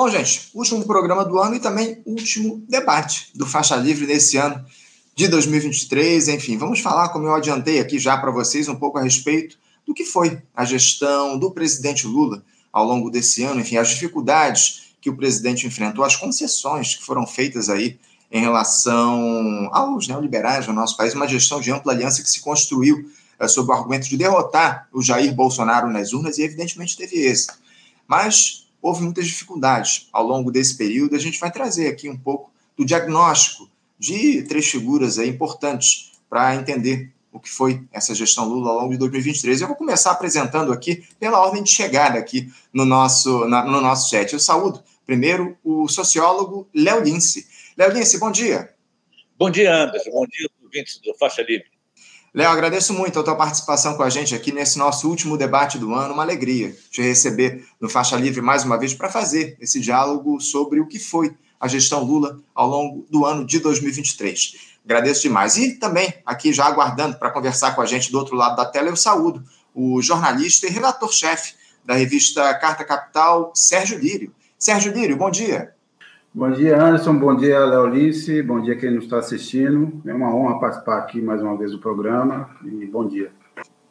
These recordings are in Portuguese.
Bom, gente, último programa do ano e também último debate do Faixa Livre nesse ano de 2023. Enfim, vamos falar, como eu adiantei aqui já para vocês, um pouco a respeito do que foi a gestão do presidente Lula ao longo desse ano, enfim, as dificuldades que o presidente enfrentou, as concessões que foram feitas aí em relação aos neoliberais no nosso país, uma gestão de ampla aliança que se construiu é, sob o argumento de derrotar o Jair Bolsonaro nas urnas e, evidentemente, teve êxito. Mas houve muitas dificuldades ao longo desse período. A gente vai trazer aqui um pouco do diagnóstico de três figuras importantes para entender o que foi essa gestão Lula ao longo de 2023. Eu vou começar apresentando aqui pela ordem de chegada aqui no nosso, na, no nosso chat. Eu saúdo primeiro o sociólogo Léo Lince. Léo Lince, bom dia. Bom dia, Anderson. Bom dia, ouvintes do Faixa Livre. Léo, agradeço muito a tua participação com a gente aqui nesse nosso último debate do ano. Uma alegria te receber no Faixa Livre mais uma vez para fazer esse diálogo sobre o que foi a gestão Lula ao longo do ano de 2023. Agradeço demais. E também, aqui já aguardando para conversar com a gente do outro lado da tela, eu saúdo o jornalista e relator-chefe da revista Carta Capital, Sérgio Lírio. Sérgio Lírio, bom dia. Bom dia, Anderson. Bom dia, Leolice. Bom dia quem nos está assistindo. É uma honra participar aqui mais uma vez do programa e bom dia.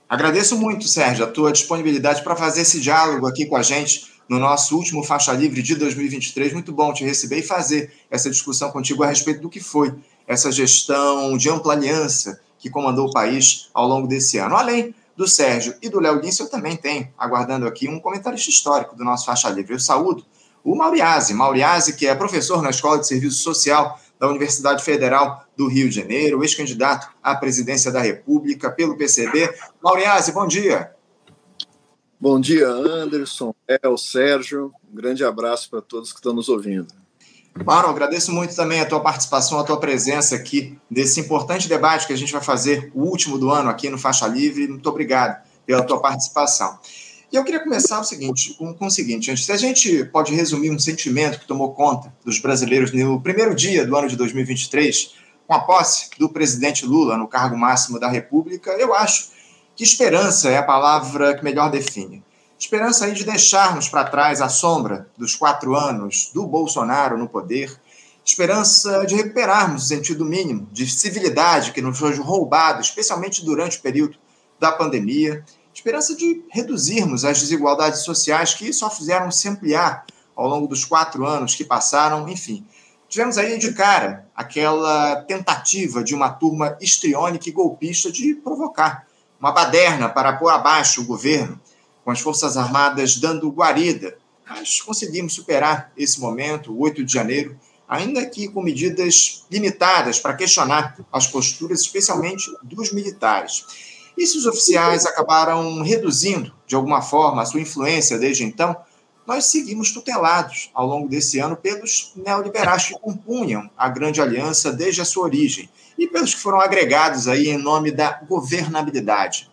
Agradeço muito, Sérgio, a tua disponibilidade para fazer esse diálogo aqui com a gente no nosso último Faixa Livre de 2023. Muito bom te receber e fazer essa discussão contigo a respeito do que foi essa gestão de ampla aliança que comandou o país ao longo desse ano. Além do Sérgio e do Léo Guince, eu também tenho, aguardando aqui, um comentarista histórico do nosso Faixa Livre. Eu saúdo o Mauriase. Mauriase, que é professor na Escola de Serviço Social da Universidade Federal do Rio de Janeiro, ex-candidato à presidência da República pelo PCB. Mauriase, bom dia. Bom dia, Anderson, El, Sérgio. Um grande abraço para todos que estão nos ouvindo. Claro, agradeço muito também a tua participação, a tua presença aqui nesse importante debate que a gente vai fazer, o último do ano aqui no Faixa Livre. Muito obrigado pela tua participação. E eu queria começar o seguinte, com, com o seguinte, se a gente pode resumir um sentimento que tomou conta dos brasileiros no primeiro dia do ano de 2023, com a posse do presidente Lula no cargo máximo da República, eu acho que esperança é a palavra que melhor define. Esperança aí de deixarmos para trás a sombra dos quatro anos do Bolsonaro no poder, esperança de recuperarmos o sentido mínimo de civilidade que nos foi roubado, especialmente durante o período da pandemia, esperança de reduzirmos as desigualdades sociais que só fizeram se ampliar ao longo dos quatro anos que passaram, enfim. Tivemos aí de cara aquela tentativa de uma turma histriônica e golpista de provocar uma baderna para pôr abaixo o governo, com as Forças Armadas dando guarida. Mas conseguimos superar esse momento, o 8 de janeiro, ainda que com medidas limitadas para questionar as posturas, especialmente dos militares. E se os oficiais acabaram reduzindo, de alguma forma, a sua influência desde então, nós seguimos tutelados ao longo desse ano pelos neoliberais que compunham a grande aliança desde a sua origem e pelos que foram agregados aí em nome da governabilidade.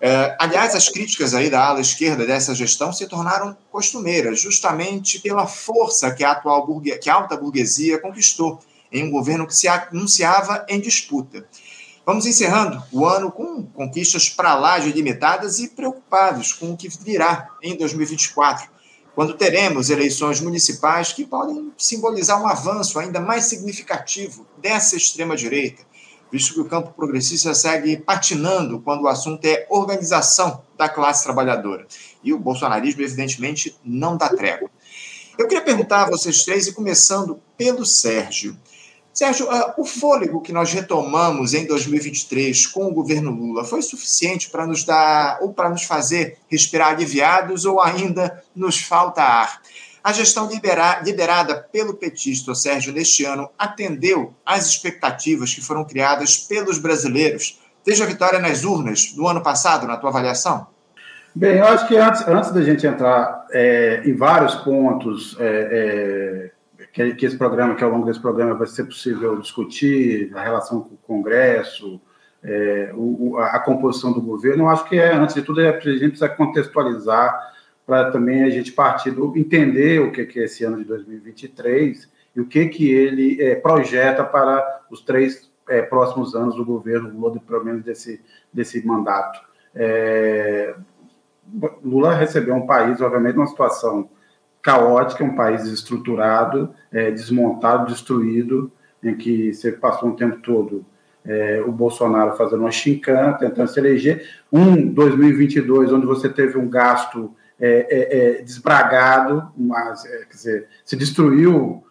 É, aliás, as críticas aí da ala esquerda dessa gestão se tornaram costumeiras, justamente pela força que a atual burgue... que a alta burguesia conquistou em um governo que se anunciava em disputa. Vamos encerrando o ano com conquistas para lá de limitadas e preocupados com o que virá em 2024, quando teremos eleições municipais que podem simbolizar um avanço ainda mais significativo dessa extrema-direita, visto que o campo progressista segue patinando quando o assunto é organização da classe trabalhadora. E o bolsonarismo, evidentemente, não dá trégua. Eu queria perguntar a vocês três, e começando pelo Sérgio. Sérgio, uh, o fôlego que nós retomamos em 2023 com o governo Lula foi suficiente para nos dar, ou para nos fazer respirar aliviados, ou ainda nos falta ar? A gestão libera, liderada pelo petista Sérgio neste ano atendeu às expectativas que foram criadas pelos brasileiros desde a vitória nas urnas do ano passado, na tua avaliação? Bem, eu acho que antes, antes da gente entrar é, em vários pontos é, é que, que esse programa, que ao longo desse programa vai ser possível discutir a relação com o Congresso, é, o, a, composição do governo, eu acho que é, antes de tudo, é, a gente precisa contextualizar para também a gente partir do entender o que é esse ano de 2023 e o que, que ele é, projeta para os três é, próximos anos do governo Lula, pelo menos desse, desse mandato. É, Lula recebeu um país, obviamente, numa situação caótica, um país desestruturado, é, desmontado, destruído, em que você passou um tempo todo é, o Bolsonaro fazendo uma chincana, tentando se eleger. Um 2022, onde você teve um gasto é, é, é desbragado, mas, é, quer dizer, se destruiu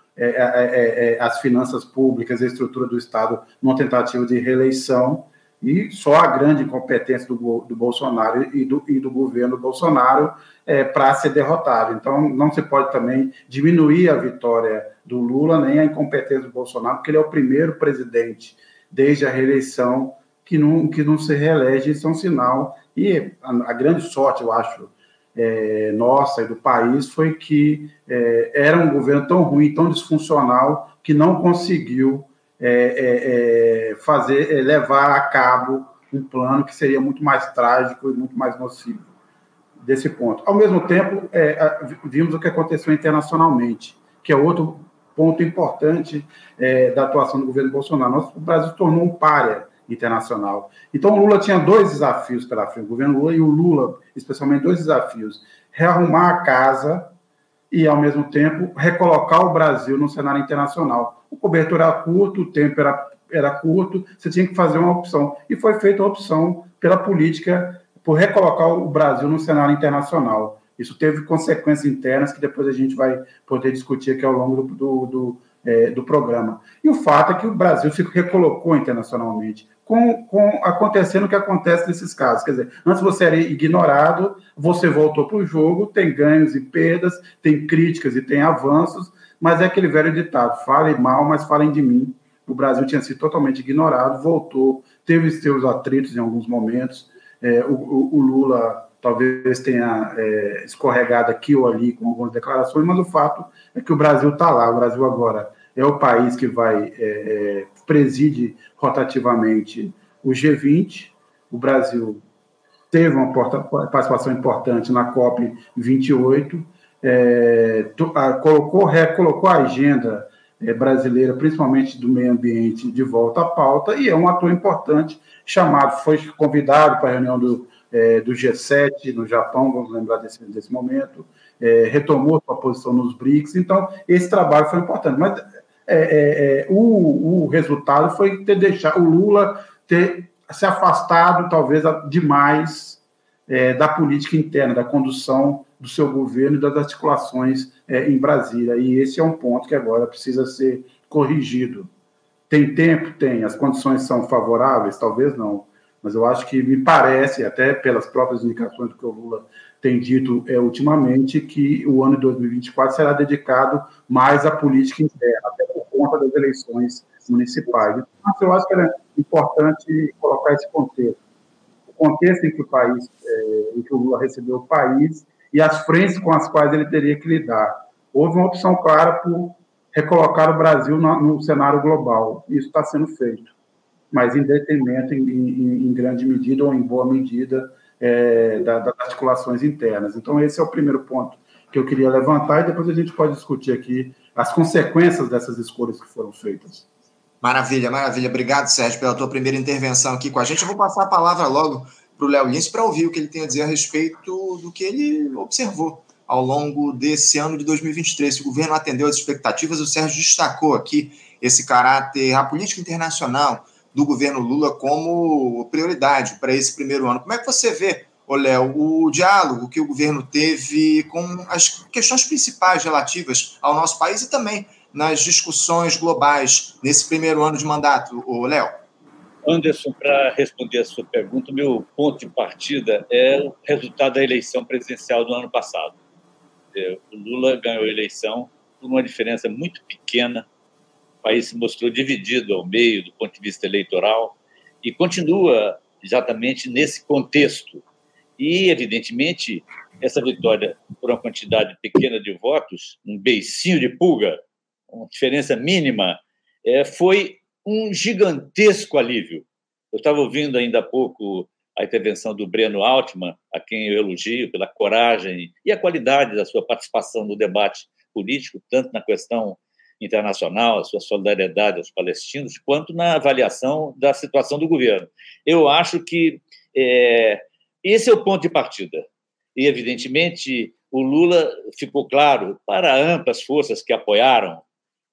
as finanças públicas, a estrutura do Estado, numa tentativa de reeleição, e só a grande incompetência do, do Bolsonaro e do, e do governo Bolsonaro para ser derrotado. Então, não se pode também diminuir a vitória do Lula, nem a incompetência do Bolsonaro, porque ele é o primeiro presidente desde a reeleição, que não, que não se reelege, isso é um sinal. E a, a grande sorte, eu acho, é, nossa e do país foi que é, era um governo tão ruim, tão disfuncional, que não conseguiu é, é, é fazer, é, levar a cabo um plano que seria muito mais trágico e muito mais nocivo desse ponto. Ao mesmo tempo, vimos o que aconteceu internacionalmente, que é outro ponto importante é, da atuação do governo Bolsonaro. Nosso, o Brasil se tornou um párea internacional. Então, o Lula tinha dois desafios pela frente, o governo Lula e o Lula, especialmente, dois desafios: rearrumar a casa e, ao mesmo tempo, recolocar o Brasil no cenário internacional. O cobertor era curto, o tempo era, era curto, você tinha que fazer uma opção. E foi feita a opção pela política por recolocar o Brasil no cenário internacional. Isso teve consequências internas que depois a gente vai poder discutir aqui ao longo do, do, do, é, do programa. E o fato é que o Brasil se recolocou internacionalmente, com, com acontecendo o que acontece nesses casos. Quer dizer, antes você era ignorado, você voltou para o jogo, tem ganhos e perdas, tem críticas e tem avanços, mas é aquele velho ditado: falem mal, mas falem de mim. O Brasil tinha sido totalmente ignorado, voltou, teve seus atritos em alguns momentos. É, o, o, o Lula talvez tenha é, escorregado aqui ou ali com algumas declarações, mas o fato é que o Brasil está lá. O Brasil agora é o país que vai é, é preside rotativamente o G20. O Brasil teve uma participação importante na COP 28, é, colocou, recolocou a agenda é, brasileira, principalmente do meio ambiente, de volta à pauta, e é um ator importante chamado, foi convidado para a reunião do é, do G7 no Japão, vamos lembrar desse, desse momento, é, retomou sua posição nos BRICS, então esse trabalho foi importante. Mas é, é o, o, resultado foi ter deixado o Lula ter se afastado, talvez, demais é, da política interna, da condução do seu governo e das articulações em Brasília. E esse é um ponto que agora precisa ser corrigido. Tem tempo? Tem. As condições são favoráveis? Talvez não mas eu acho que me parece, até pelas próprias indicações do que o Lula tem dito é, ultimamente, que o ano de 2024 será dedicado mais à política interna, até por conta das eleições municipais. Então, eu acho que é importante colocar esse contexto. O contexto em que o país, é, em que o Lula recebeu o país e as frentes com as quais ele teria que lidar. Houve uma opção clara por recolocar o Brasil no, no cenário global. Isso está sendo feito mas em detrimento, em, em, em grande medida ou em boa medida, é, das articulações internas. Então, esse é o primeiro ponto que eu queria levantar, e depois a gente pode discutir aqui as consequências dessas escolhas que foram feitas. Maravilha, maravilha. Obrigado, Sérgio, pela tua primeira intervenção aqui com a gente. Eu vou passar a palavra logo para o Léo Lins para ouvir o que ele tem a dizer a respeito do que ele observou ao longo desse ano de 2023. Se o governo atendeu às expectativas, o Sérgio destacou aqui esse caráter, a política internacional, do governo Lula como prioridade para esse primeiro ano. Como é que você vê, Léo, o diálogo que o governo teve com as questões principais relativas ao nosso país e também nas discussões globais nesse primeiro ano de mandato, Léo? Anderson, para responder a sua pergunta, meu ponto de partida é o resultado da eleição presidencial do ano passado. É, o Lula ganhou a eleição por uma diferença muito pequena país se mostrou dividido ao meio do ponto de vista eleitoral e continua exatamente nesse contexto. E, evidentemente, essa vitória por uma quantidade pequena de votos, um beicinho de pulga, uma diferença mínima, é, foi um gigantesco alívio. Eu estava ouvindo ainda há pouco a intervenção do Breno Altman, a quem eu elogio pela coragem e a qualidade da sua participação no debate político, tanto na questão internacional, a sua solidariedade aos palestinos, quanto na avaliação da situação do governo. Eu acho que é, esse é o ponto de partida. E, evidentemente, o Lula ficou claro para amplas forças que apoiaram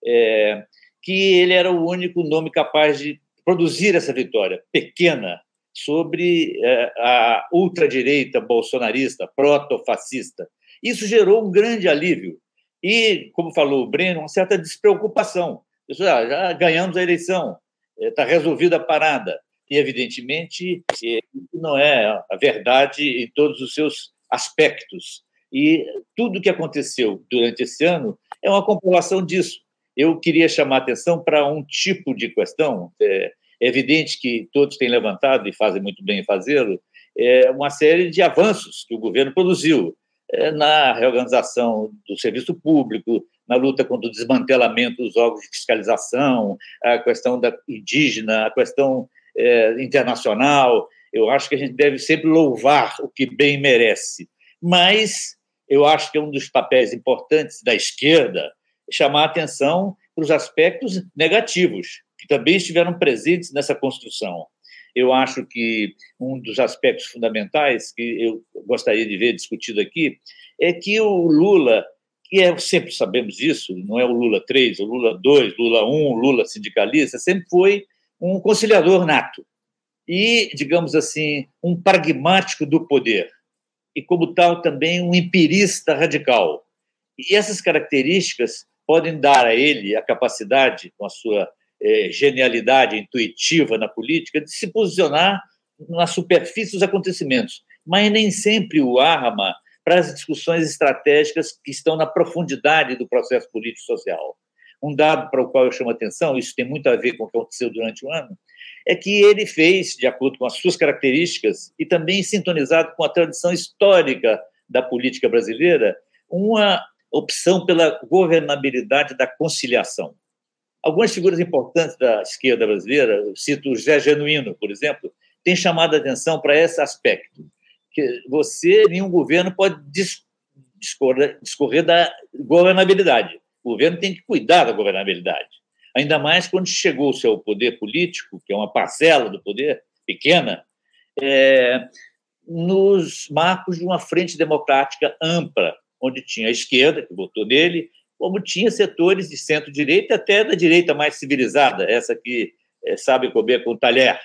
é, que ele era o único nome capaz de produzir essa vitória pequena sobre é, a ultradireita bolsonarista, proto-fascista. Isso gerou um grande alívio e, como falou o Breno, uma certa despreocupação. Isso, ah, já ganhamos a eleição, está é, resolvida a parada. E, evidentemente, é, não é a verdade em todos os seus aspectos. E tudo o que aconteceu durante esse ano é uma comprovação disso. Eu queria chamar atenção para um tipo de questão. É, evidente que todos têm levantado e fazem muito bem em fazê-lo, é uma série de avanços que o governo produziu é, na reorganização do serviço público, na luta contra o desmantelamento dos órgãos de fiscalização, a questão da indígena, a questão é, internacional. Eu acho que a gente deve sempre louvar o que bem merece. Mas eu acho que é um dos papéis importantes da esquerda chamar a atenção para os aspectos negativos, que também estiveram presentes nessa construção. Eu acho que um dos aspectos fundamentais que eu gostaria de ver discutido aqui é que o Lula, que é, sempre sabemos isso, não é o Lula 3, o Lula 2, Lula 1, Lula sindicalista, sempre foi um conciliador nato e, digamos assim, um pragmático do poder e, como tal, também um empirista radical. E essas características podem dar a ele a capacidade, com a sua é, genialidade intuitiva na política, de se posicionar na superfície dos acontecimentos, mas nem sempre o arma para as discussões estratégicas que estão na profundidade do processo político-social. Um dado para o qual eu chamo a atenção, isso tem muito a ver com o que aconteceu durante o ano, é que ele fez, de acordo com as suas características e também sintonizado com a tradição histórica da política brasileira, uma opção pela governabilidade da conciliação. Algumas figuras importantes da esquerda brasileira, cito o José Genuíno, por exemplo, têm chamado a atenção para esse aspecto, que você, nenhum governo pode discorrer da governabilidade. O governo tem que cuidar da governabilidade. Ainda mais quando chegou o seu poder político, que é uma parcela do poder pequena, é, nos marcos de uma frente democrática ampla, onde tinha a esquerda, que votou nele, como tinha setores de centro-direita até da direita mais civilizada, essa que é, sabe comer com talher.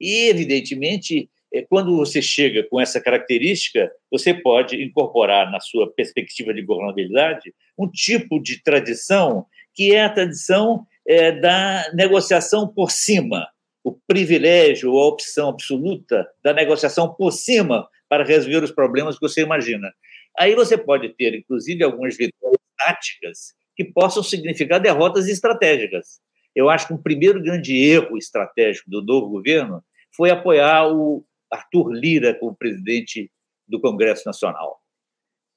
E, evidentemente, é, quando você chega com essa característica, você pode incorporar na sua perspectiva de governabilidade um tipo de tradição que é a tradição é, da negociação por cima, o privilégio ou a opção absoluta da negociação por cima para resolver os problemas que você imagina. Aí você pode ter, inclusive, algumas vitórias táticas que possam significar derrotas estratégicas. Eu acho que um primeiro grande erro estratégico do novo governo foi apoiar o Arthur Lira como presidente do Congresso Nacional.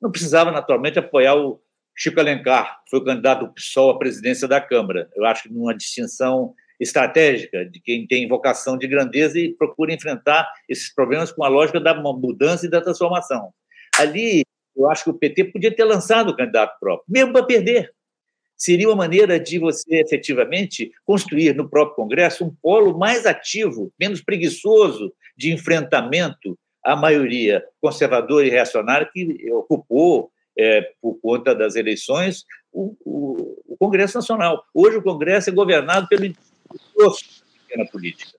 Não precisava, naturalmente, apoiar o Chico Alencar, que foi o candidato do PSOL à presidência da Câmara. Eu acho que numa distinção estratégica de quem tem vocação de grandeza e procura enfrentar esses problemas com a lógica da mudança e da transformação. Ali, eu acho que o PT podia ter lançado o candidato próprio, mesmo para perder. Seria uma maneira de você efetivamente construir no próprio Congresso um polo mais ativo, menos preguiçoso de enfrentamento à maioria conservadora e reacionária que ocupou é, por conta das eleições, o, o, o, Congresso Nacional. Hoje o Congresso é governado pelo imposto da pequena política.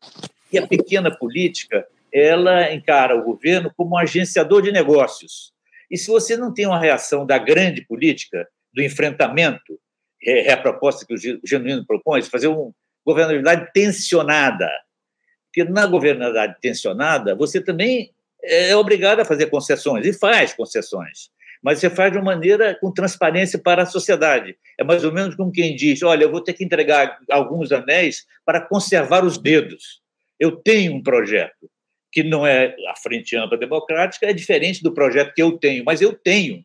E a pequena política, ela encara o governo como um agenciador de negócios. E se você não tem uma reação da grande política, do enfrentamento, é, é a proposta que o Genuíno propõe, de fazer uma governabilidade tensionada. Porque na governabilidade tensionada, você também é obrigado a fazer concessões, e faz concessões mas você faz de uma maneira com transparência para a sociedade. É mais ou menos como quem diz: olha, eu vou ter que entregar alguns anéis para conservar os dedos. Eu tenho um projeto que não é a Frente Ampla Democrática, é diferente do projeto que eu tenho, mas eu tenho.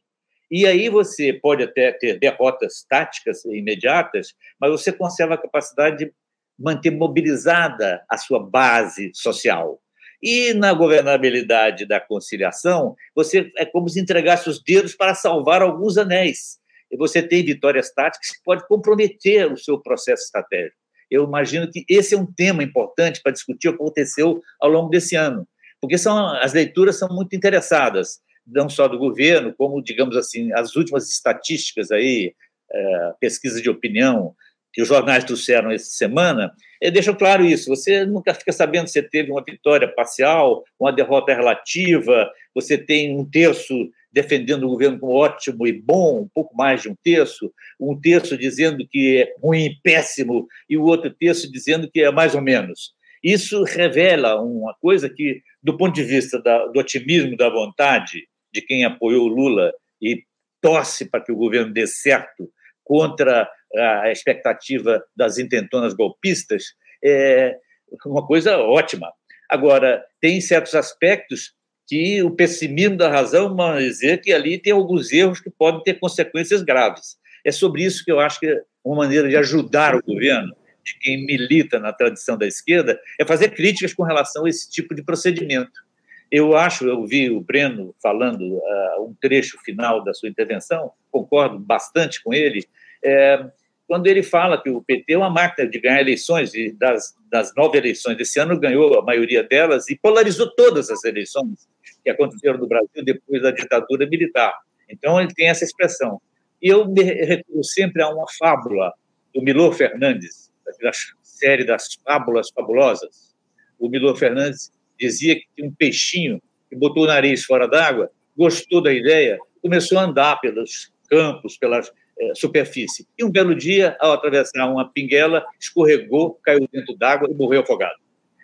E aí você pode até ter derrotas táticas imediatas, mas você conserva a capacidade de manter mobilizada a sua base social. E na governabilidade da conciliação, você é como se entregasse os dedos para salvar alguns anéis. E você tem vitórias táticas que pode comprometer o seu processo estratégico. Eu imagino que esse é um tema importante para discutir o que aconteceu ao longo desse ano, porque são, as leituras são muito interessadas. não só do governo, como, digamos assim, as últimas estatísticas aí, é, pesquisas de opinião que os jornais trouxeram essa semana, é, deixam claro isso. Você nunca fica sabendo se teve uma vitória parcial, uma derrota relativa, você tem um terço defendendo o governo como ótimo e bom, um pouco mais de um terço, um terço dizendo que é ruim e péssimo, e o outro terço dizendo que é mais ou menos. Isso revela uma coisa que, do ponto de vista da, do otimismo, da vontade de quem apoiou Lula e torce para que o governo dê certo contra a expectativa das intentonas golpistas, é uma coisa ótima. Agora, tem certos aspectos que o pessimismo da razão vai dizer que ali tem alguns erros que podem ter consequências graves. É sobre isso que eu acho que uma maneira de ajudar o governo, de quem milita na tradição da esquerda, é fazer críticas com relação a esse tipo de procedimento. Eu acho, eu vi o Breno falando uh, um trecho final da sua intervenção, concordo bastante com ele, é, quando ele fala que o PT é uma máquina de ganhar eleições, e das, das nove eleições desse ano ganhou a maioria delas e polarizou todas as eleições que aconteceram no Brasil depois da ditadura militar. Então, ele tem essa expressão. E eu me recuo sempre a uma fábula do Milor Fernandes, da série das fábulas fabulosas. O Milor Fernandes dizia que tinha um peixinho que botou o nariz fora d'água, gostou da ideia, começou a andar pelos campos, pelas superfície. E um belo dia, ao atravessar uma pinguela, escorregou, caiu dentro d'água e morreu afogado.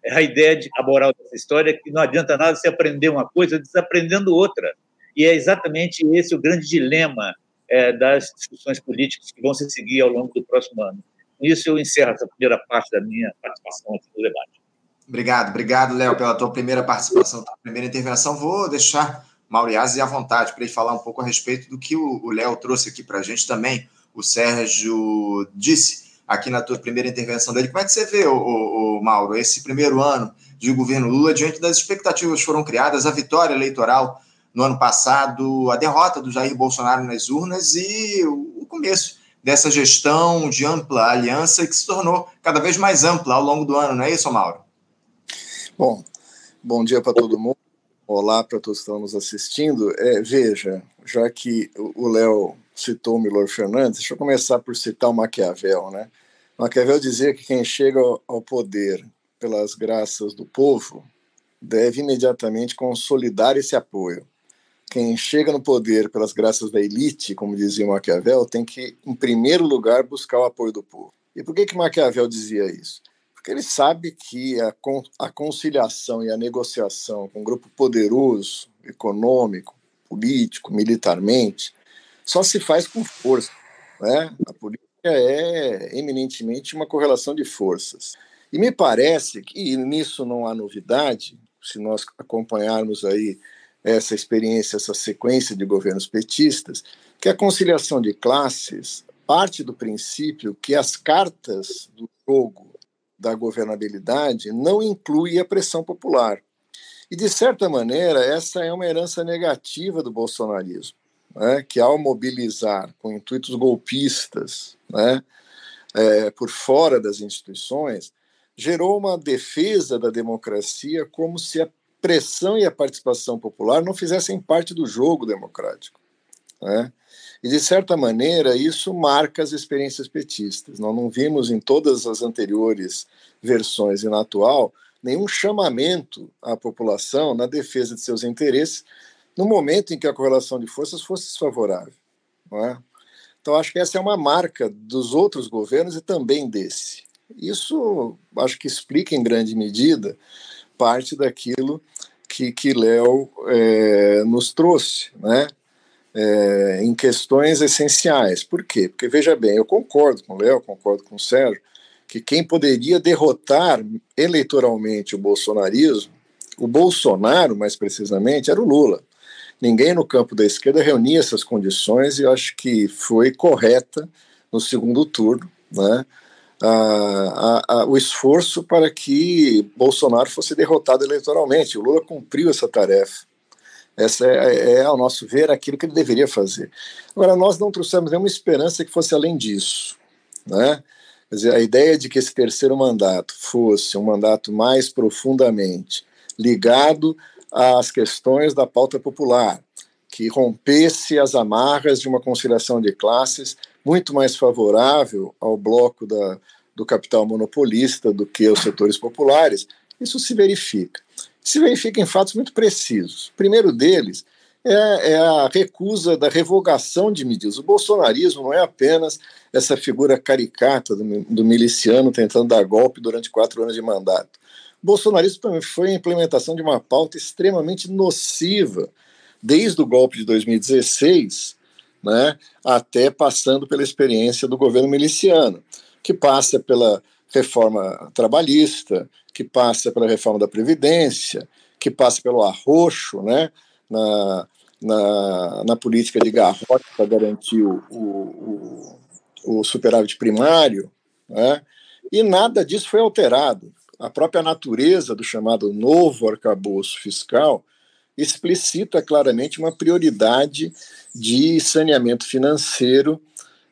É a ideia, de, a moral dessa história é que não adianta nada se aprender uma coisa desaprendendo outra. E é exatamente esse o grande dilema é, das discussões políticas que vão se seguir ao longo do próximo ano. Com isso, eu encerro essa primeira parte da minha participação aqui no debate. Obrigado, obrigado, Léo, pela tua primeira participação, tua primeira intervenção. Vou deixar Mauriazzi à vontade para ele falar um pouco a respeito do que o Léo trouxe aqui para a gente também. O Sérgio disse aqui na tua primeira intervenção dele. Como é que você vê, o, Mauro, esse primeiro ano de governo Lula diante das expectativas que foram criadas, a vitória eleitoral no ano passado, a derrota do Jair Bolsonaro nas urnas e o começo dessa gestão de ampla aliança que se tornou cada vez mais ampla ao longo do ano, não é isso, Mauro? Bom, bom dia para todo mundo. Olá para todos que estão nos assistindo. É, veja, já que o Léo citou o Milor Fernandes, deixa eu começar por citar o Maquiavel. Né? Maquiavel dizia que quem chega ao poder pelas graças do povo deve imediatamente consolidar esse apoio. Quem chega no poder pelas graças da elite, como dizia Maquiavel, tem que, em primeiro lugar, buscar o apoio do povo. E por que, que Maquiavel dizia isso? Ele sabe que a, a conciliação e a negociação com um grupo poderoso, econômico, político, militarmente, só se faz com força. Né? A política é eminentemente uma correlação de forças. E me parece que, nisso não há novidade, se nós acompanharmos aí essa experiência, essa sequência de governos petistas, que a conciliação de classes parte do princípio que as cartas do jogo da governabilidade não inclui a pressão popular. E, de certa maneira, essa é uma herança negativa do bolsonarismo, né, que, ao mobilizar com intuitos golpistas né, é, por fora das instituições, gerou uma defesa da democracia como se a pressão e a participação popular não fizessem parte do jogo democrático. Né? E, de certa maneira, isso marca as experiências petistas. Nós não vimos em todas as anteriores versões e na atual nenhum chamamento à população na defesa de seus interesses no momento em que a correlação de forças fosse desfavorável. É? Então, acho que essa é uma marca dos outros governos e também desse. Isso acho que explica em grande medida parte daquilo que, que Léo é, nos trouxe, né? É, em questões essenciais. Por quê? Porque, veja bem, eu concordo com o Léo, concordo com o Sérgio, que quem poderia derrotar eleitoralmente o bolsonarismo, o Bolsonaro, mais precisamente, era o Lula. Ninguém no campo da esquerda reunia essas condições e eu acho que foi correta no segundo turno, né? A, a, a, o esforço para que Bolsonaro fosse derrotado eleitoralmente. O Lula cumpriu essa tarefa. Essa é, é, ao nosso ver, aquilo que ele deveria fazer. Agora, nós não trouxemos nenhuma esperança que fosse além disso. Né? Quer dizer, a ideia de que esse terceiro mandato fosse um mandato mais profundamente ligado às questões da pauta popular, que rompesse as amarras de uma conciliação de classes muito mais favorável ao bloco da, do capital monopolista do que aos setores populares, isso se verifica. Se verifica em fatos muito precisos. O primeiro deles é, é, a recusa da revogação de medidas. O bolsonarismo não é apenas essa figura caricata do, do miliciano tentando dar golpe durante quatro anos de mandato. O bolsonarismo também foi a implementação de uma pauta extremamente nociva, desde o golpe de 2016, né, até passando pela experiência do governo miliciano, que passa pela reforma trabalhista, que passa pela reforma da Previdência, que passa pelo arroxo né, na, na, na política de garrote para garantir o, o, o, superávit primário, né, e nada disso foi alterado. A própria natureza do chamado novo arcabouço fiscal explicita claramente uma prioridade de saneamento financeiro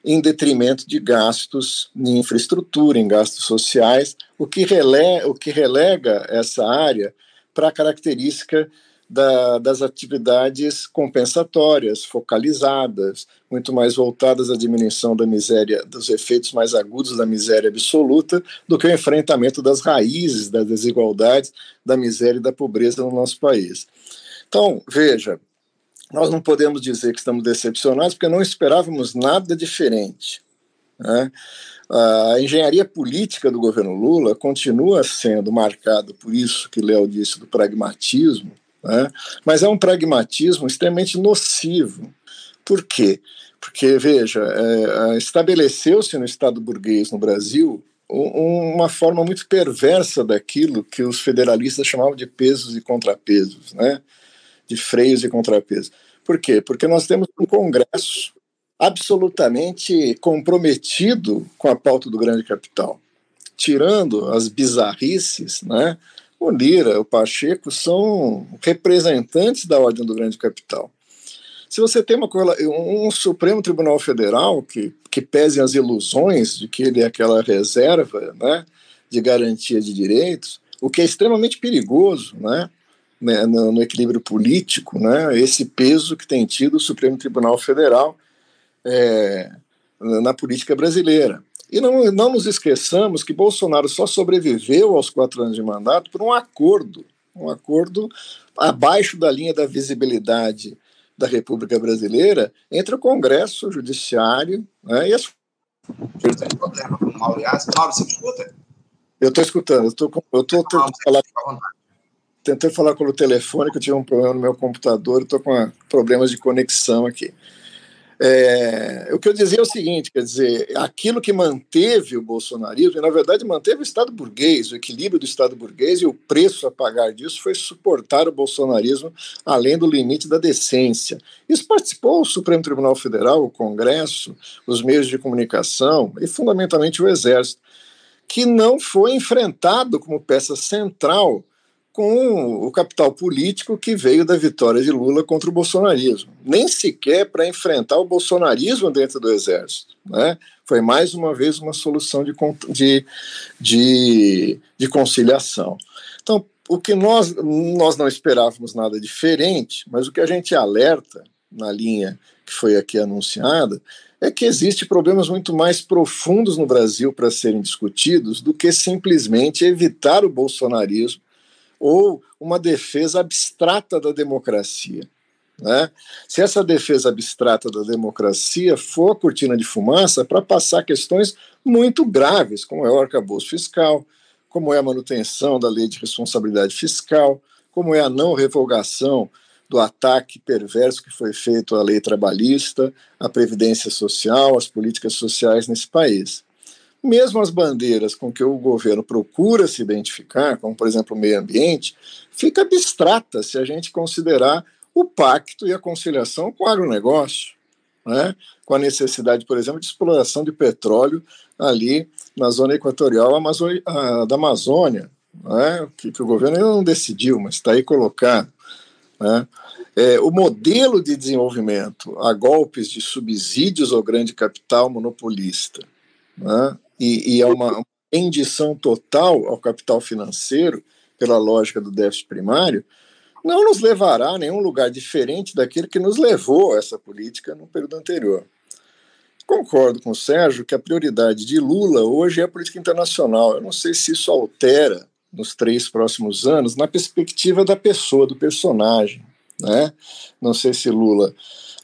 em detrimento de gastos em infraestrutura, em gastos sociais, o que, rele, o que relega essa área para a característica da, das atividades compensatórias, focalizadas, muito mais voltadas à diminuição da miséria, dos efeitos mais agudos da miséria absoluta, do que o enfrentamento das raízes das desigualdades, da miséria e da pobreza no nosso país. Então, veja, nós não podemos dizer que estamos decepcionados porque não esperávamos nada diferente. Né? A engenharia política do governo Lula continua sendo marcada por isso que Léo disse do pragmatismo, né? mas é um pragmatismo extremamente nocivo. Por quê? Porque, veja, é, estabeleceu-se no Estado burguês no Brasil uma forma muito perversa daquilo que os federalistas chamavam de pesos e contrapesos, né? de freios e contrapesos. Por quê? Porque nós temos um Congresso absolutamente comprometido com a pauta do grande capital. Tirando as bizarrices, né? o Lira, o Pacheco são representantes da ordem do grande capital. Se você tem uma, um Supremo Tribunal Federal que, que pese as ilusões de que ele é aquela reserva né, de garantia de direitos, o que é extremamente perigoso, né? Né, no, no, equilíbrio político, né, esse peso que tem tido o Supremo Tribunal Federal é, na política brasileira. E não, não nos esqueçamos que Bolsonaro só sobreviveu aos quatro anos de mandato por um acordo, um acordo abaixo da linha da visibilidade da República Brasileira entre o Congresso, o Judiciário né, e as. problema com o Mauro Mauro, você escuta? Eu estou escutando, eu estou eu tô tentando falar tentei falar pelo telefone, que eu tive um problema no meu computador, estou com problemas de conexão aqui. É, o que eu dizia é o seguinte, quer dizer, aquilo que manteve o bolsonarismo, e na verdade manteve o Estado burguês, o equilíbrio do Estado burguês e o preço a pagar disso foi suportar o bolsonarismo além do limite da decência. Isso participou o Supremo Tribunal Federal, o Congresso, os meios de comunicação e fundamentalmente o Exército, que não foi enfrentado como peça central com o capital político que veio da vitória de Lula contra o bolsonarismo. Nem sequer para enfrentar o bolsonarismo dentro do exército. Né? Foi mais uma vez uma solução de, de, de, de conciliação. Então, o que nós, nós não esperávamos nada diferente, mas o que a gente alerta na linha que foi aqui anunciada é que existem problemas muito mais profundos no Brasil para serem discutidos do que simplesmente evitar o bolsonarismo ou uma defesa abstrata da democracia. Né? Se essa defesa abstrata da democracia for cortina de fumaça para passar questões muito graves, como é o arcabouço fiscal, como é a manutenção da lei de responsabilidade fiscal, como é a não revogação do ataque perverso que foi feito à lei trabalhista, à previdência social, às políticas sociais nesse país mesmo as bandeiras com que o governo procura se identificar, como por exemplo o meio ambiente, fica abstrata se a gente considerar o pacto e a conciliação com o agronegócio, né? com a necessidade, por exemplo, de exploração de petróleo ali na zona equatorial da Amazônia, né? que, que, o governo ainda não decidiu, mas está aí colocado. Né? É, o modelo de desenvolvimento a golpes de subsídios ao grande capital monopolista, né? E, e é uma rendição total ao capital financeiro, pela lógica do déficit primário, não nos levará a nenhum lugar diferente daquele que nos levou a essa política no período anterior. Concordo com o Sérgio que a prioridade de Lula hoje é a política internacional. Eu não sei se isso altera nos três próximos anos na perspectiva da pessoa, do personagem. Né? Não sei se Lula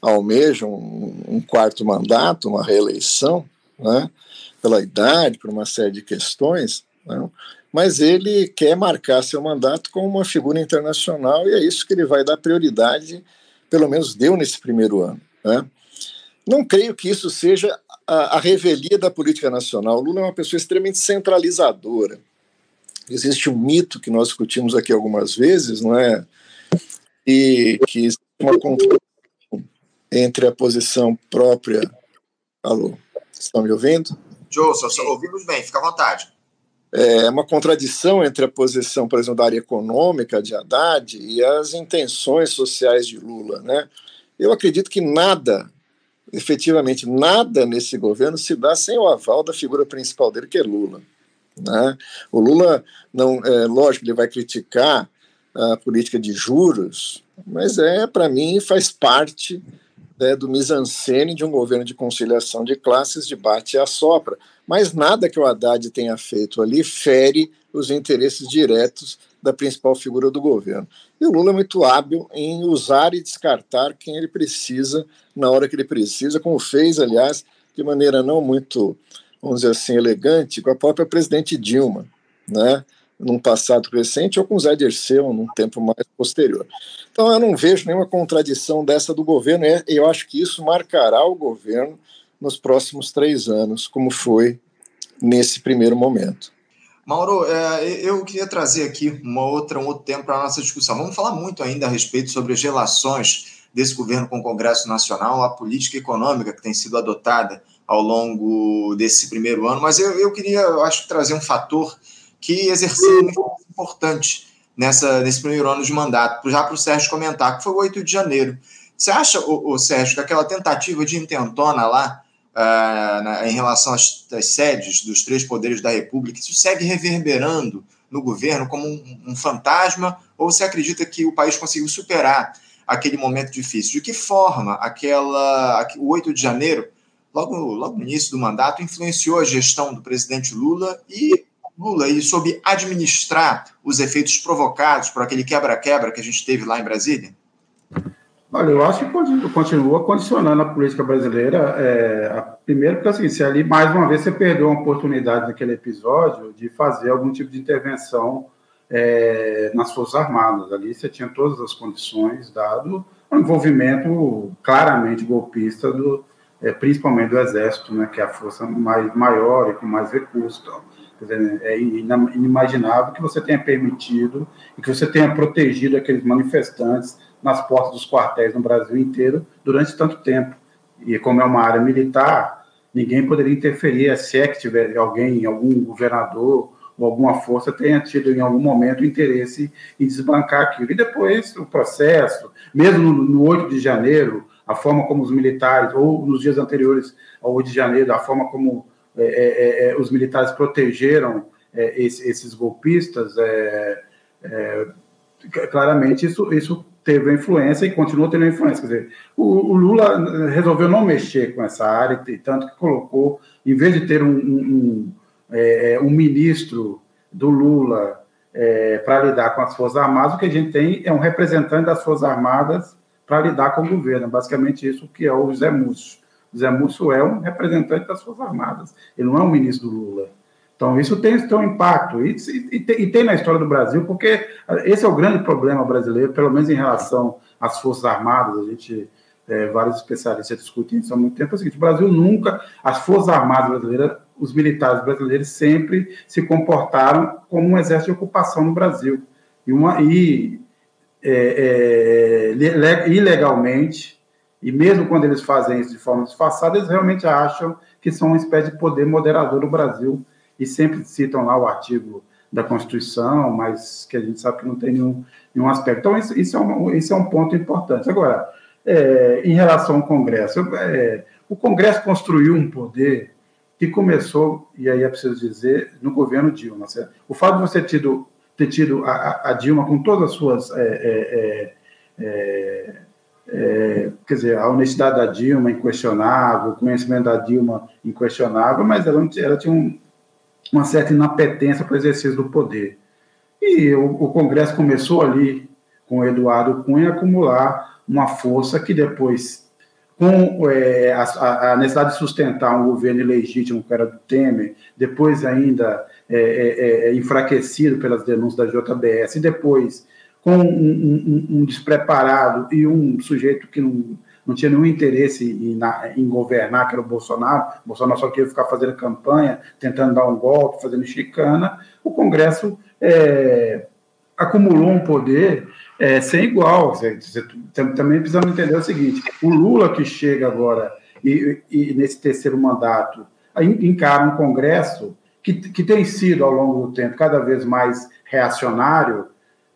almeja um, um quarto mandato, uma reeleição, né? Pela idade, por uma série de questões, né? mas ele quer marcar seu mandato como uma figura internacional e é isso que ele vai dar prioridade, pelo menos deu nesse primeiro ano. Né? Não creio que isso seja a, a revelia da política nacional. O Lula é uma pessoa extremamente centralizadora. Existe um mito que nós discutimos aqui algumas vezes, não é? E que existe uma contradição entre a posição própria. Alô, estão me ouvindo? Joe, só, só ouvimos bem, fica à vontade. É uma contradição entre a posição, por exemplo, da área econômica de Haddad e as intenções sociais de Lula, né? Eu acredito que nada efetivamente nada nesse governo se dá sem o aval da figura principal dele, que é Lula. Né? O Lula, não, é, lógico, ele vai criticar a política de juros, mas é, para mim, faz parte né, do mise-en-scène de um governo de conciliação de classes, de bate e assopra. Mas nada que o Haddad tenha feito ali fere os interesses diretos da principal figura do governo. E o Lula é muito hábil em usar e descartar quem ele precisa na hora que ele precisa, como fez, aliás, de maneira não muito, vamos dizer assim, elegante, com a própria presidente Dilma, né? Num passado recente, ou com Zé Dirceu, num tempo mais posterior. Então, eu não vejo nenhuma contradição dessa do governo, e eu acho que isso marcará o governo nos próximos três anos, como foi nesse primeiro momento. Mauro, é, eu queria trazer aqui uma outra, um outro tempo para a nossa discussão. Vamos falar muito ainda a respeito sobre as relações desse governo com o Congresso Nacional, a política econômica que tem sido adotada ao longo desse primeiro ano, mas eu, eu queria, eu acho, trazer um fator que exerceu uma influência importante nessa, nesse primeiro ano de mandato, já para o Sérgio comentar, que foi o 8 de janeiro. Você acha, o Sérgio, que aquela tentativa de intentona lá uh, na, em relação às, às, sedes dos três poderes da República, isso segue reverberando no governo como um, um fantasma, ou você acredita que o país conseguiu superar aquele momento difícil? De que forma aquela, o 8 de janeiro, logo, logo no início do mandato, influenciou a gestão do presidente Lula e Lula e soube administrar os efeitos provocados por aquele quebra-quebra que a gente teve lá em Brasília? Olha, eu acho que continua condicionando a política brasileira. É, a, primeiro, porque assim, se ali, mais uma vez, você perdeu a oportunidade naquele episódio de fazer algum tipo de intervenção é, nas Forças Armadas. Ali você tinha todas as condições, dado o envolvimento claramente golpista, do, é, principalmente do Exército, né, que é a força mais, maior e com mais recursos. Então, dizer, é inimaginável que você tenha permitido e que você tenha protegido aqueles manifestantes nas portas dos quartéis no Brasil inteiro durante tanto tempo. E como é uma área militar, ninguém poderia interferir, se é que tiver alguém, algum governador ou alguma força tenha tido em algum momento interesse em desbancar aquilo. E depois o processo, mesmo no, no 8 de janeiro, a forma como os militares, ou nos dias anteriores ao 8 de janeiro, a forma como é, é, é, os militares protegeram é, esse, esses golpistas, é, é, claramente isso, isso teve influência e continua tendo influência. Quer dizer, o, o, Lula resolveu não mexer com essa área, e tanto que colocou, em vez de ter um, um, é, um ministro do Lula é, para lidar com as Forças Armadas, o que a gente tem é um representante das Forças Armadas para lidar com o governo. Basicamente, isso que é o José Múcio. José Múcio é um representante das Forças Armadas, ele não é um ministro do Lula. Então, isso tem, tem um impacto, e, e, e, tem na história do Brasil, porque esse é o grande problema brasileiro, pelo menos em relação às Forças Armadas, a gente, é, vários especialistas discutem isso há muito tempo, é o seguinte, o Brasil nunca, as Forças Armadas brasileiras, os militares brasileiros sempre se comportaram como um exército de ocupação no Brasil, e, uma, e é, é, ilegalmente, e mesmo quando eles fazem isso de forma disfarçada, eles realmente acham que são uma espécie de poder moderador no Brasil, e sempre citam lá o artigo da Constituição, mas que a gente sabe que não tem nenhum, nenhum aspecto. Então, isso, isso, é, um, isso é um ponto importante. Agora, é, em relação ao Congresso, é, o Congresso construiu um poder que começou, e aí é preciso dizer, no governo Dilma. Certo? O fato de você tido, ter tido a, a Dilma com todas as suas. É, é, quer dizer, a honestidade da Dilma inquestionável, o conhecimento da Dilma inquestionável, mas ela, ela tinha um, uma certa inapetência para o exercício do poder. E o, o, Congresso começou ali, com Eduardo Cunha, a acumular uma força que depois, com é, a, a, necessidade de sustentar um governo ilegítimo, que era do Temer, depois ainda é, é, é enfraquecido pelas denúncias da JBS, e depois com um, um, um, despreparado e um sujeito que não, não tinha nenhum interesse em, em, governar, que era o Bolsonaro, o Bolsonaro só queria ficar fazendo campanha, tentando dar um golpe, fazendo chicana, o Congresso é, acumulou um poder é, sem igual. Também precisamos entender o seguinte: o Lula que chega agora e, e nesse terceiro mandato encara um Congresso que, que tem sido, ao longo do tempo, cada vez mais reacionário,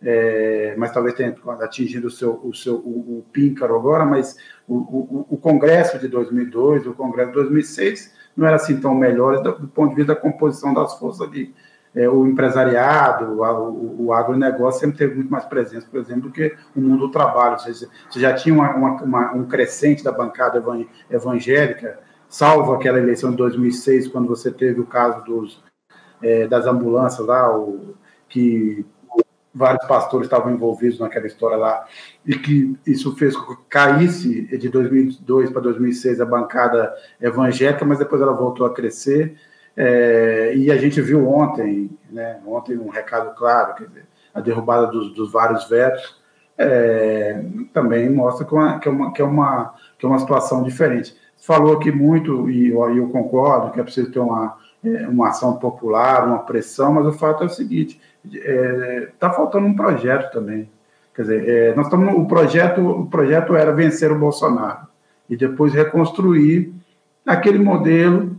é, mas talvez tenha atingido o seu, o seu o, o píncaro agora, mas o, o, o, Congresso de 2002, o Congresso de 2006, não era assim tão melhor do, do ponto de vista da composição das forças ali. É, o empresariado, o, o agronegócio sempre teve muito mais presença, por exemplo, do que o mundo do trabalho. Ou seja, você já tinha uma, uma, uma, um crescente da bancada evangélica, salvo aquela eleição de 2006, quando você teve o caso dos, é, das ambulâncias lá, o, que vários pastores estavam envolvidos naquela história lá, e que isso fez com que caísse de 2002 para 2006 a bancada evangélica, mas depois ela voltou a crescer. É, e a gente viu ontem, né, ontem um recado claro, quer dizer, a derrubada dos, dos vários vetos, é, também mostra que, é uma, que, é uma, que é uma situação diferente. Falou aqui muito, e eu, eu concordo, que é preciso ter uma, é, uma ação popular, uma pressão, mas o fato é o seguinte: está é, tá faltando um projeto também. Quer dizer, é, nós estamos o projeto, o projeto era vencer o Bolsonaro e depois reconstruir aquele modelo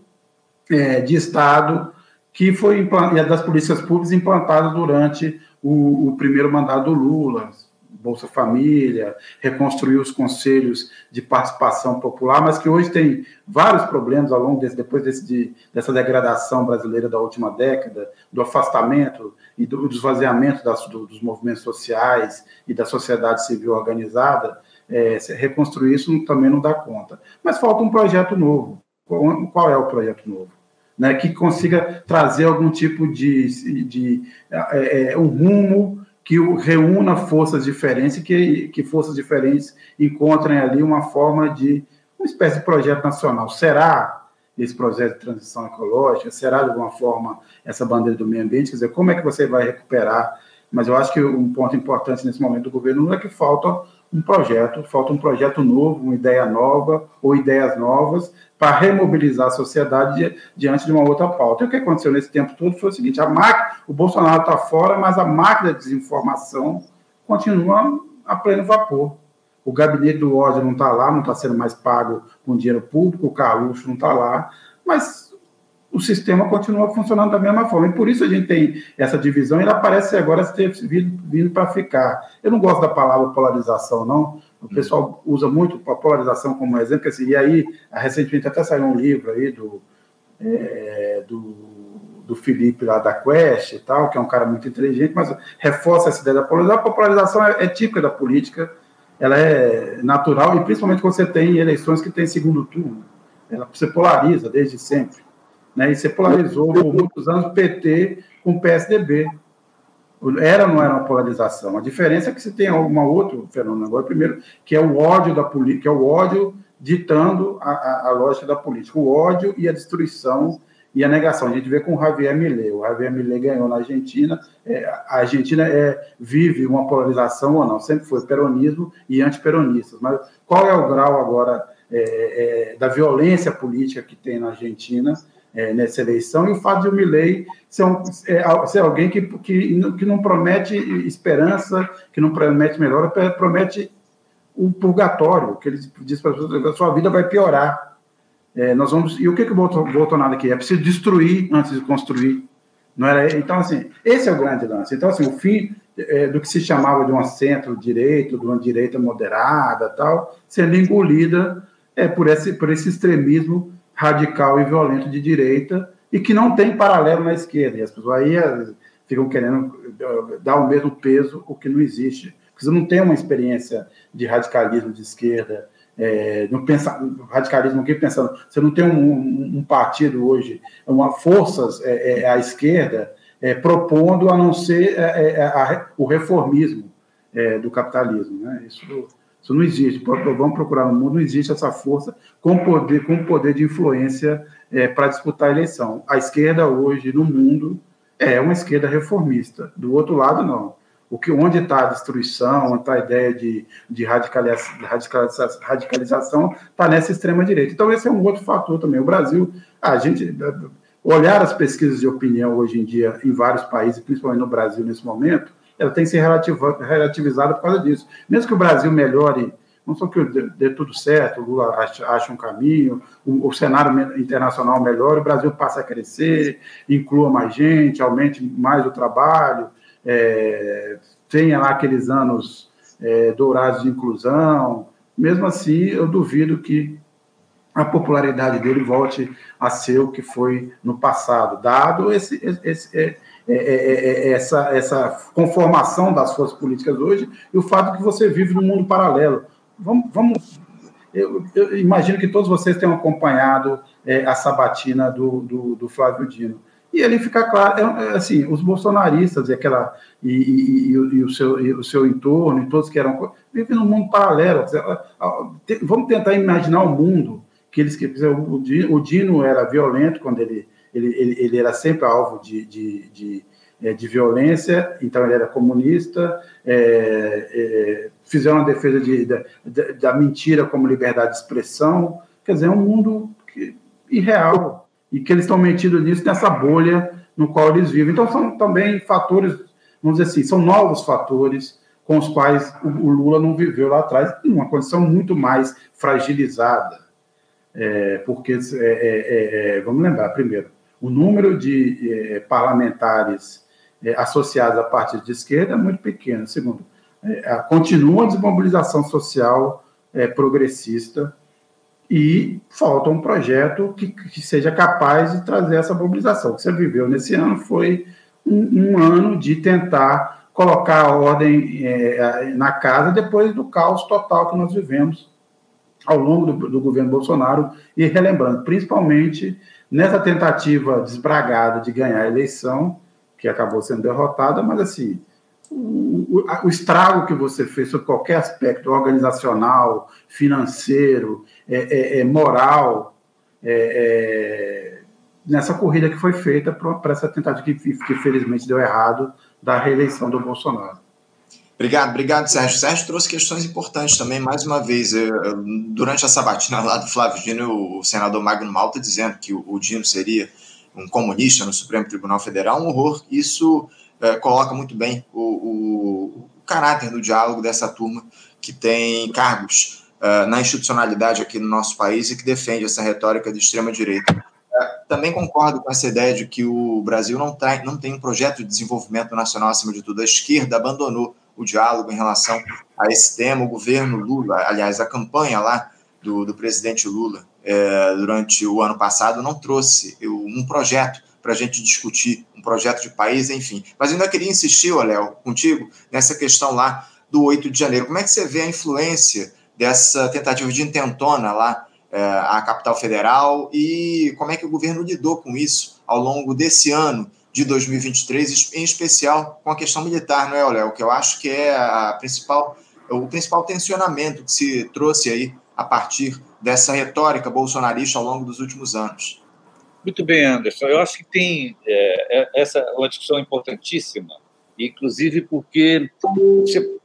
é, de Estado que foi das polícias públicas implantadas durante o, o primeiro mandato do Lula, Bolsa Família, reconstruir os conselhos de participação popular, mas que hoje tem vários problemas ao longo desse, depois desse, de, dessa degradação brasileira da última década, do afastamento e do, do esvaziamento das, do, dos movimentos sociais e da sociedade civil organizada, é, reconstruir isso também não dá conta. Mas falta um projeto novo. Qual, qual é o projeto novo? Né, que consiga trazer algum tipo de, de é, é um rumo que reúna forças diferentes e que, que forças diferentes encontrem ali uma forma de uma espécie de projeto nacional. Será esse projeto de transição ecológica? Será de alguma forma essa bandeira do meio ambiente? Quer dizer, como é que você vai recuperar? Mas eu acho que um ponto importante nesse momento do governo é que falta um projeto, falta um projeto novo, uma ideia nova ou ideias novas para remobilizar a sociedade diante de uma outra pauta. E o que aconteceu nesse tempo todo foi o seguinte: a máquina, o Bolsonaro está fora, mas a máquina de desinformação continua a pleno vapor. O gabinete do ódio não está lá, não está sendo mais pago com dinheiro público, o Carluxo não está lá, mas o sistema continua funcionando da mesma forma. E por isso a gente tem essa divisão, e ela parece agora ter vindo, vindo para ficar. Eu não gosto da palavra polarização, não, o pessoal usa muito a polarização como exemplo, assim, e aí, recentemente até saiu um livro aí do, é, do, do Felipe lá da Quest e tal, que é um cara muito inteligente, mas reforça essa ideia da polarização. A polarização é, é típica da política, ela é natural, e principalmente quando você tem eleições que tem segundo turno. Ela se polariza desde sempre. Né? E você polarizou por muitos anos PT com PSDB. Era ou não era uma polarização? A diferença é que se tem alguma outro fenômeno agora, primeiro, que é o ódio da política, que é o ódio ditando a, a, a, lógica da política, o ódio e a destruição e a negação. A gente vê com o Javier Milei. O Javier Milei ganhou na Argentina. É, a Argentina é, vive uma polarização ou não? Sempre foi peronismo e antiperonistas. Mas qual é o grau agora é, é, da violência política que tem na Argentina? É, nessa eleição, e o fato de o Milley ser, um, é, ser alguém que, que, que não promete esperança, que não promete melhora, promete o purgatório, que ele diz para as pessoas, a sua vida vai piorar. É, nós vamos, e o que, que o Bolsonaro aqui? É preciso destruir antes de construir. Não era, então, assim, esse é o grande lance. Então, assim, o fim é, do que se chamava de uma centro-direita, de uma direita moderada, tal, sendo engolida é, por, esse, por esse extremismo radical e violento de direita e que não tem paralelo na esquerda. E as pessoas aí ficam querendo dar o mesmo peso, o que não existe. Porque você não tem uma experiência de radicalismo de esquerda, é, não pensa, radicalismo aqui pensando, você não tem um, um, um partido hoje, uma forças é, é, à esquerda propondo a não ser a, o reformismo do capitalismo. Né? Isso, isso não existe. Vamos procurar no mundo, não existe essa força com poder, com poder de influência para disputar a eleição. A esquerda hoje no mundo é uma esquerda reformista. Do outro lado, não. O que, onde está a destruição, onde está a ideia de, de radicalização, radicalização, está nessa extrema-direita. Então, esse é um outro fator também. O Brasil, a gente, olhar as pesquisas de opinião hoje em dia em vários países, principalmente no Brasil nesse momento, ela tem que ser relativizada por causa disso. Mesmo que o Brasil melhore, não só que dê tudo certo, o Lula ache um caminho, o, o cenário internacional melhore, o Brasil passe a crescer, inclua mais gente, aumente mais o trabalho, é, tenha lá aqueles anos é, dourados de inclusão, mesmo assim, eu duvido que a popularidade dele volte a ser o que foi no passado, dado esse, esse, é, é, é, essa, essa conformação das forças políticas hoje e o fato que você vive num mundo paralelo. Vamos, vamos eu, eu imagino que todos vocês tenham acompanhado a sabatina do, do, do Flávio Dino e ali fica claro, é, é, assim, os bolsonaristas e aquela e, e, e, e o, seu, o seu entorno, e todos que eram vivem num mundo paralelo. Vamos tentar imaginar um mundo que eles que o o Dino era violento quando ele ele, ele, ele era sempre alvo de, de, de, é, de, violência, então ele era comunista, é, é, fizeram a defesa de, da, da mentira como liberdade de expressão, quer dizer, é um mundo que, irreal e que eles estão metidos nisso, nessa bolha no qual eles vivem. Então, são também fatores, vamos dizer assim, são novos fatores com os quais o, Lula não viveu lá atrás, em uma condição muito mais fragilizada. É, porque, é, é, é vamos lembrar, primeiro, o número de é, parlamentares associados a partidos de esquerda é muito pequeno. Segundo, continua a desmobilização social progressista, e falta um projeto que, que, seja capaz de trazer essa mobilização. O que você viveu nesse ano foi um, um ano de tentar colocar a ordem é, na casa depois do caos total que nós vivemos ao longo do, do governo Bolsonaro e relembrando, principalmente nessa tentativa desbragada de ganhar a eleição, que acabou sendo derrotada, mas assim, o, o, estrago que você fez sobre qualquer aspecto organizacional, financeiro, é, é, é moral, é, é, nessa corrida que foi feita para essa tentativa que, que felizmente deu errado da reeleição do Bolsonaro. Obrigado, obrigado, Sérgio. Sérgio trouxe questões importantes também, mais uma vez. Durante a sabatina lá do Flávio Dino, o senador Magno Malta dizendo que o Dino seria um comunista no Supremo Tribunal Federal, um horror. Isso é, coloca muito bem o, o, o, caráter do diálogo dessa turma que tem cargos uh, na institucionalidade aqui no nosso país e que defende essa retórica de extrema-direita. Uh, também concordo com essa ideia de que o Brasil não, não tem um projeto de desenvolvimento nacional acima de tudo. A esquerda abandonou o diálogo em relação a esse tema. O governo Lula, aliás, a campanha lá do, do presidente Lula é, durante o ano passado não trouxe um projeto para a gente discutir um projeto de país, enfim. Mas ainda queria insistir, Léo, contigo, nessa questão lá do 8 de janeiro. Como é que você vê a influência dessa tentativa de intentona lá é, à capital federal e como é que o governo lidou com isso ao longo desse ano de 2023, em especial com a questão militar, não é, Léo? Que eu acho que é a principal, o principal tensionamento que se trouxe aí a partir dessa retórica bolsonarista ao longo dos últimos anos. Muito bem, Anderson. Eu acho que tem é, é essa é uma discussão importantíssima, inclusive porque você,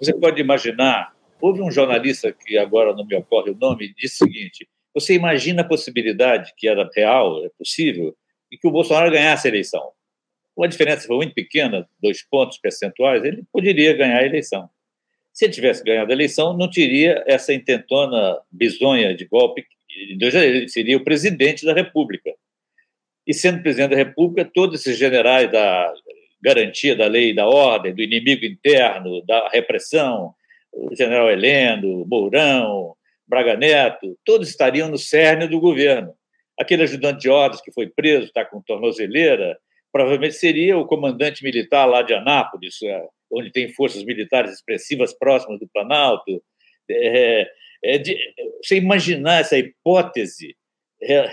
você pode imaginar. Houve um jornalista que agora não me ocorre o nome, disse o seguinte: você imagina a possibilidade que era real, é possível, e que o Bolsonaro ganhasse a eleição. Uma diferença foi muito pequena, dois pontos percentuais, ele poderia ganhar a eleição. Se ele tivesse ganhado a eleição, não teria essa intentona bizonha de golpe ele seria o presidente da República. E sendo presidente da República, todos esses generais da garantia da lei e da ordem, do inimigo interno, da repressão, o general Heleno, Mourão, Braga Neto, todos estariam no cerne do governo. Aquele ajudante de ordens que foi preso, está com tornozeleira, provavelmente seria o comandante militar lá de Anápolis, é, onde tem forças militares expressivas próximas do Planalto. É, é de, você imaginar essa hipótese é,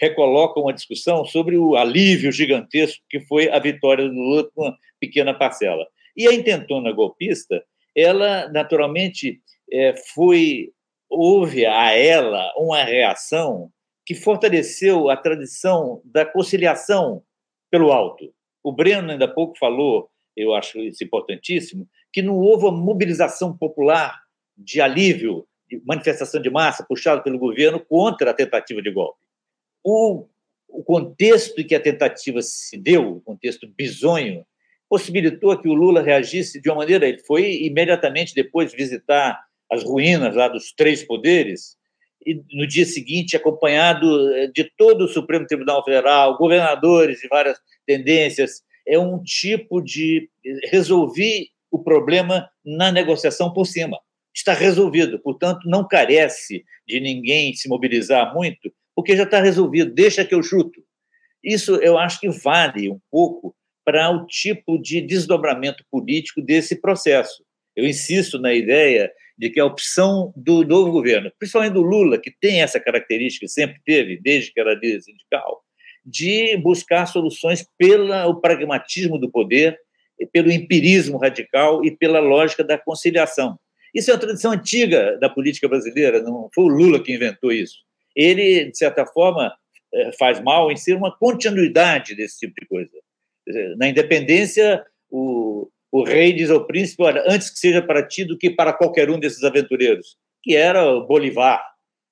recoloca uma discussão sobre o alívio gigantesco que foi a vitória do Lula com uma pequena parcela. E a intentona golpista, ela naturalmente é, foi houve a ela uma reação que fortaleceu a tradição da conciliação pelo alto. O Breno ainda há pouco falou, eu acho isso importantíssimo, que não houve uma mobilização popular de alívio, de manifestação de massa puxada pelo governo contra a tentativa de golpe. O, o contexto em que a tentativa se deu, o contexto bizonho, possibilitou que o Lula reagisse de uma maneira. Ele foi imediatamente depois visitar as ruínas lá dos três poderes, e no dia seguinte, acompanhado eh, de todo o Supremo Tribunal Federal, governadores de várias tendências, é um tipo de eh, resolver o problema na negociação por cima. Está resolvido, portanto, não carece de ninguém se mobilizar muito, porque já está resolvido, deixa que eu chuto. Isso eu acho que vale um pouco para o tipo de desdobramento político desse processo. Eu insisto na ideia de que a opção do novo governo, principalmente do Lula, que tem essa característica, sempre teve, desde que era líder sindical, de buscar soluções pelo pragmatismo do poder, pelo empirismo radical e pela lógica da conciliação. Isso é uma tradição antiga da política brasileira, não foi o Lula que inventou isso. Ele, de certa forma, eh, faz mal em ser uma continuidade desse tipo de coisa. Na independência, o, rei diz ao príncipe: olha, antes que seja para ti do que para qualquer um desses aventureiros, que era Bolivar,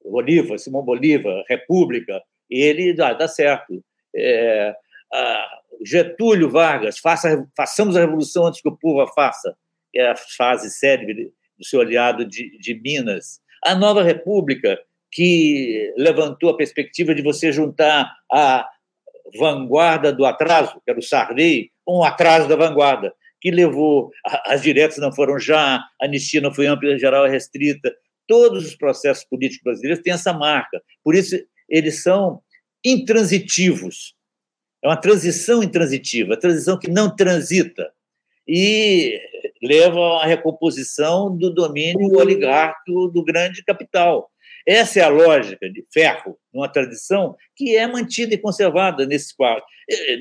Bolívar, Simão Bolívar, República, e ele dá, dá certo. É, Getúlio Vargas, faça, façamos a revolução antes que o povo a faça, que é a fase célebre do seu aliado de, de Minas. A nova República, que levantou a perspectiva de você juntar a vanguarda do atraso, que era o Sarney, com o atraso da vanguarda que levou, as diretas não foram já, a anistia não foi ampla, geral e restrita. Todos os processos políticos brasileiros têm essa marca. Por isso, eles são intransitivos. É uma transição intransitiva, transição que não transita. E leva à recomposição do domínio oligárquico do grande capital. Essa é a lógica de ferro, numa tradição que é mantida e conservada nesse quadro.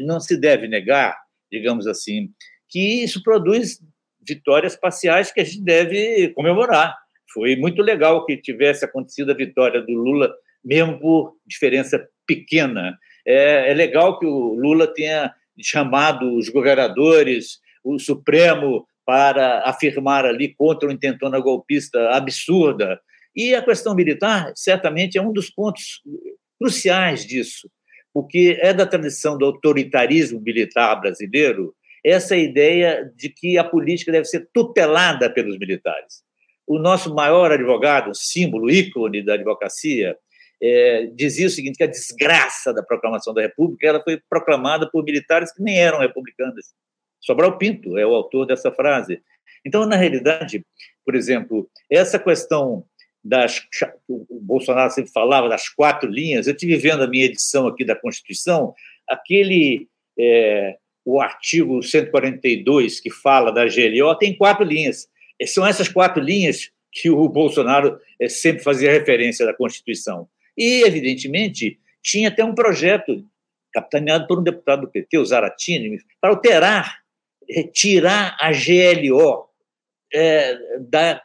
Não se deve negar, digamos assim, que isso produz vitórias parciais que a gente deve comemorar. Foi muito legal que tivesse acontecido a vitória do Lula, mesmo por diferença pequena. É, é legal que o Lula tenha chamado os governadores, o Supremo, para afirmar ali contra uma intentona golpista absurda. E a questão militar, certamente, é um dos pontos cruciais disso, porque é da tradição do autoritarismo militar brasileiro essa ideia de que a política deve ser tutelada pelos militares. O nosso maior advogado, símbolo, ícone da advocacia, é, dizia o seguinte, que a desgraça da proclamação da República ela foi proclamada por militares que nem eram republicanos. Sobral Pinto é o autor dessa frase. Então, na realidade, por exemplo, essa questão das o Bolsonaro sempre falava das quatro linhas. Eu tive vendo a minha edição aqui da Constituição, aquele é, o artigo 142, que fala da GLO, tem quatro linhas. São essas quatro linhas que o Bolsonaro eh, sempre fazia referência da Constituição. E, evidentemente, tinha até um projeto capitaneado por um deputado do PT, o Zaratini, para alterar, retirar a GLO é, da,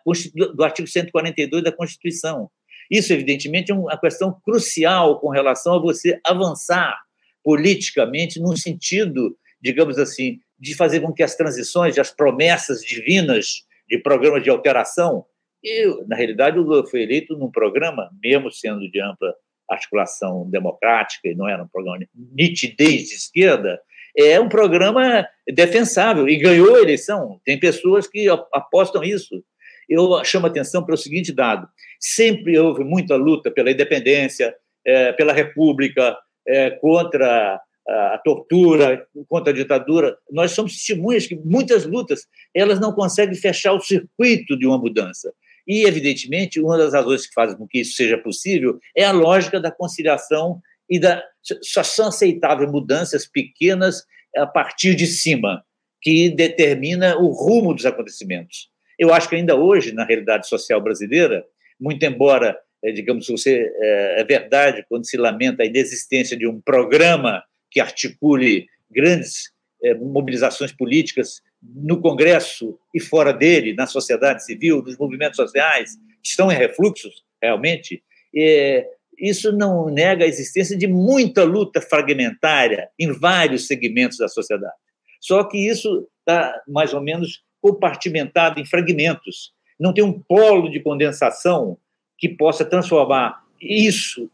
do artigo 142 da Constituição. Isso, evidentemente, é uma questão crucial com relação a você avançar politicamente no sentido digamos assim, de fazer com que as transições, as promessas divinas de programas de alteração, e, na realidade, o Lula foi eleito num programa, mesmo sendo de ampla articulação democrática, e não era um programa de nitidez de esquerda, é um programa defensável e ganhou a eleição. Tem pessoas que apostam isso. Eu chamo a atenção para o seguinte dado: sempre houve muita luta pela independência, é, pela república, é, contra a tortura, contra a ditadura, nós somos testemunhas que muitas lutas elas não conseguem fechar o circuito de uma mudança. E, evidentemente, uma das razões que fazem com que isso seja possível é a lógica da conciliação e da só são aceitáveis mudanças pequenas a partir de cima, que determina o rumo dos acontecimentos. Eu acho que ainda hoje, na realidade social brasileira, muito embora, eh, digamos, você é, é verdade quando se lamenta a inexistência de um programa que articule grandes é, mobilizações políticas no Congresso e fora dele, na sociedade civil, nos movimentos sociais, que estão em refluxos, realmente, é, isso não nega a existência de muita luta fragmentária em vários segmentos da sociedade. Só que isso está mais ou menos compartimentado em fragmentos. Não tem um polo de condensação que possa transformar isso,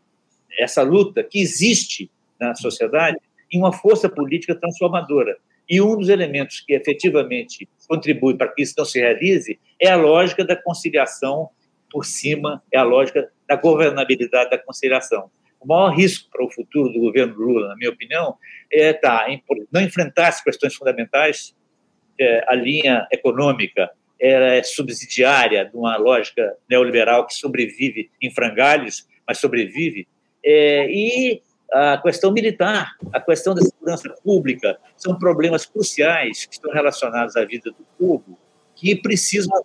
essa luta que existe na sociedade, em uma força política transformadora. E um dos elementos que efetivamente contribui para que isso não se realize é a lógica da conciliação por cima, é a lógica da governabilidade da conciliação. O maior risco para o futuro do governo Lula, na minha opinião, é tá, não enfrentar as questões fundamentais. É, a linha econômica é subsidiária de uma lógica neoliberal que sobrevive em frangalhos, mas sobrevive. É, e a questão militar, a questão da segurança pública, são problemas cruciais que estão relacionados à vida do povo, que precisam,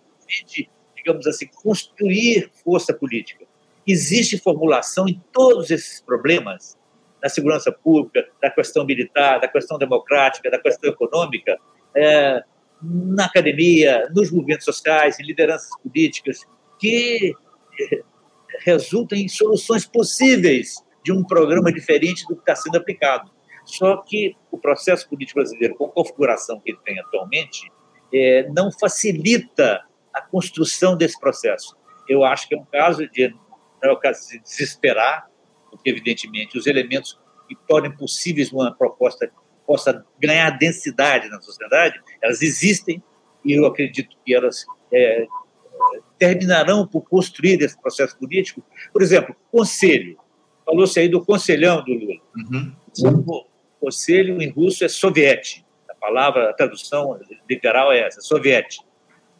digamos assim, construir força política. Existe formulação em todos esses problemas, na segurança pública, da questão militar, da questão democrática, da questão econômica, é, na academia, nos movimentos sociais, em lideranças políticas, que é, resultam em soluções possíveis de um programa diferente do que está sendo aplicado. Só que o processo político brasileiro, com a configuração que ele tem atualmente, é, não facilita a construção desse processo. Eu acho que é um caso de não é o caso de desesperar, porque evidentemente os elementos que tornem possíveis uma proposta possa ganhar densidade na sociedade, elas existem e eu acredito que elas é, terminarão por construir esse processo político. Por exemplo, conselho falou-se aí do conselhão do Lula. Uhum. O conselho em russo é soviete. A palavra, a tradução literal é essa, soviete.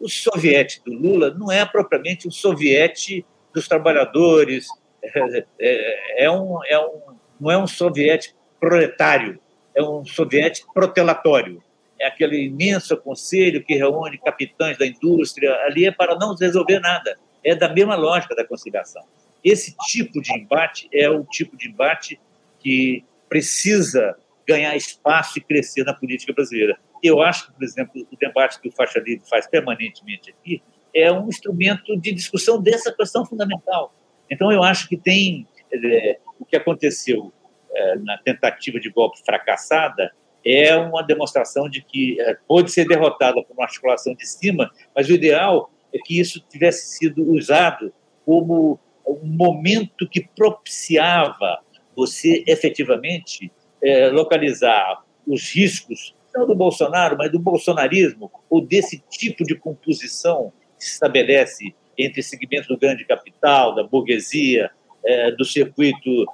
O soviete do Lula não é propriamente um soviete dos trabalhadores, é, é, é, um, é um, não é um soviete proletário, é um soviete protelatório. É aquele imenso conselho que reúne capitães da indústria, ali é para não resolver nada. É da mesma lógica da conciliação. Esse tipo de embate é o tipo de embate que precisa ganhar espaço e crescer na política brasileira. Eu acho que, por exemplo, o debate que o Faixa Livre faz permanentemente aqui é um instrumento de discussão dessa questão fundamental. Então, eu acho que tem é, o que aconteceu é, na tentativa de golpe fracassada é uma demonstração de que é, pode ser derrotada por uma articulação de cima, mas o ideal é que isso tivesse sido usado como um momento que propiciava você efetivamente é, localizar os riscos, não do Bolsonaro, mas do bolsonarismo, ou desse tipo de composição que se estabelece entre segmentos do grande capital, da burguesia, é, do circuito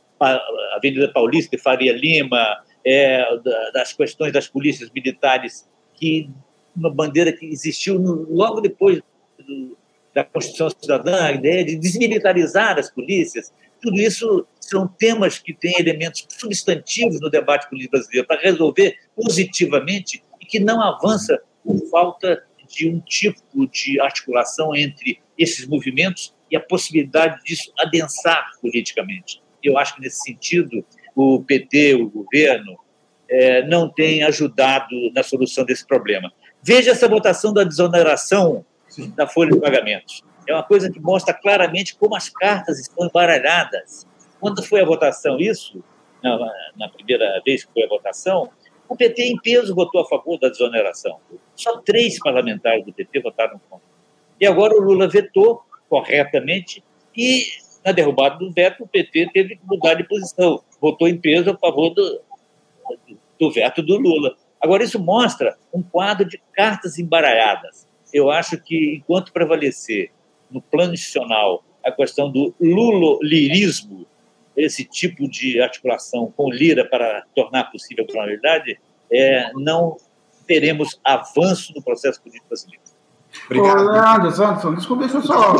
Avenida Paulista e Faria Lima, é, das questões das polícias militares, que uma bandeira que existiu no, logo depois da Constituição Cidadã, a ideia de desmilitarizar as polícias, tudo isso são temas que têm elementos substantivos no debate político brasileiro para resolver positivamente e que não avança por falta de um tipo de articulação entre esses movimentos e a possibilidade disso adensar politicamente. Eu acho que, nesse sentido, o PT, o governo, é, não tem ajudado na solução desse problema. Veja essa votação da desoneração da folha de pagamentos. É uma coisa que mostra claramente como as cartas estão embaralhadas. Quando foi a votação isso, na, na primeira vez que foi a votação, o PT em peso votou a favor da desoneração. Só três parlamentares do PT votaram contra. E agora o Lula vetou corretamente e, na derrubada do veto, o PT teve que mudar de posição. Votou em peso a favor do, do veto do Lula. Agora, isso mostra um quadro de cartas embaralhadas eu acho que enquanto prevalecer no plano institucional a questão do lulolirismo, esse tipo de articulação com lira para tornar possível a governabilidade, é, não teremos avanço no processo político brasileiro. Obrigado. Ô, Leandro, Anderson, desculpa, deixa eu só.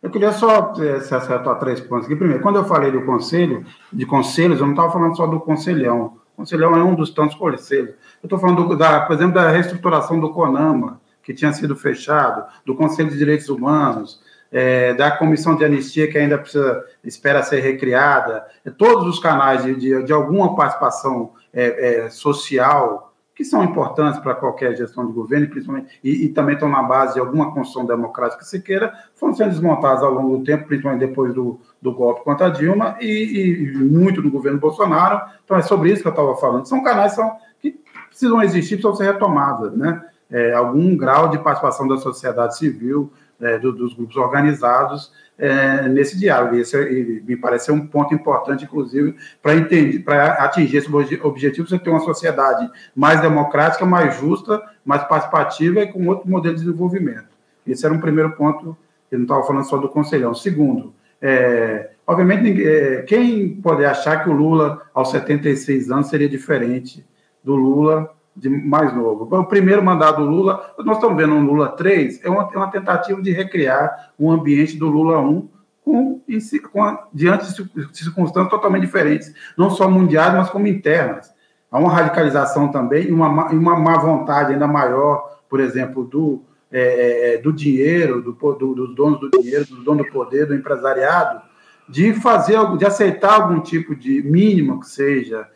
Eu queria só eh, se acertar três pontos aqui. Primeiro, quando eu falei do conselho, de conselhos, eu não estava falando só do conselhão. Conselhão é um dos tantos conselhos. Eu estou falando, do, da, por exemplo, da reestruturação do CONAMA, que tinha sido fechado, do Conselho de Direitos Humanos, é, da Comissão de Anistia, que ainda precisa, espera ser recriada, é, todos os canais de, de, de alguma participação é, é social que são importantes para qualquer gestão de governo, principalmente, e, e, também estão na base de alguma construção democrática que se queira, foram sendo desmontados ao longo do tempo, principalmente depois do, do golpe contra a Dilma e, e, muito do governo Bolsonaro. Então, é sobre isso que eu estava falando. São canais são, que precisam existir, precisam ser retomados, né? É, algum grau de participação da sociedade civil, é, do, dos grupos organizados, é, nesse diálogo. Esse é, me parece um ponto importante, inclusive, para entender, para atingir esse objetivo, você ter uma sociedade mais democrática, mais justa, mais participativa e com outro modelo de desenvolvimento. Esse era um primeiro ponto, eu não estava falando só do conselhão. Segundo, é, obviamente, é, quem pode achar que o Lula, aos 76 anos, seria diferente do Lula de mais novo. O primeiro mandato do Lula, nós estamos vendo um Lula 3, é uma, é uma tentativa de recriar o um ambiente do Lula 1 com, com, diante de circunstâncias totalmente diferentes, não só mundiais, mas como internas. Há uma radicalização também e uma, uma má vontade ainda maior, por exemplo, do, é, é, é do dinheiro, do, do, dos donos do dinheiro, dos donos do poder, do empresariado, de fazer, de aceitar algum tipo de mínimo que seja,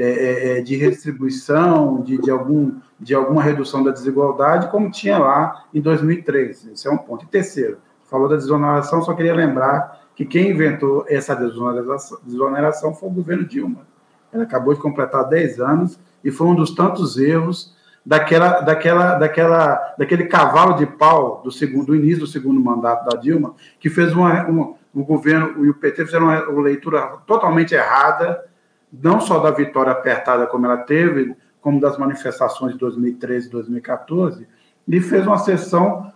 é, é, é, de redistribuição, de, de, algum, de alguma redução da desigualdade, como tinha lá em 2003. Esse é um ponto. E terceiro, falou da desoneração, só queria lembrar que quem inventou essa desoneração, desoneração foi o governo Dilma. Ela acabou de completar 10 anos e foi um dos tantos erros daquela, daquela, daquela, daquele cavalo de pau do, segundo, do início do segundo mandato da Dilma, que fez uma, uma, o governo e o PT fizeram uma leitura totalmente errada não só da vitória apertada como ela teve, como das manifestações de 2013 e 2014, e fez uma sessão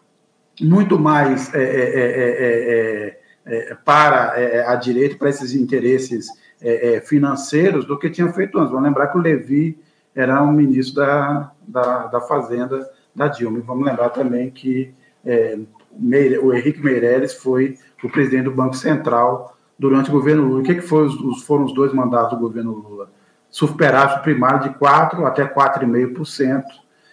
muito mais é, é, é, para a direita, para esses interesses financeiros, do que tinha feito antes. Vamos lembrar que o Levi era um ministro da, da, da Fazenda da Dilma. E vamos lembrar também que o Henrique Meirelles foi o presidente do Banco Central durante o governo Lula. O que, que foi os, foram os dois mandatos do governo Lula? Superávit primário de 4% até 4,5%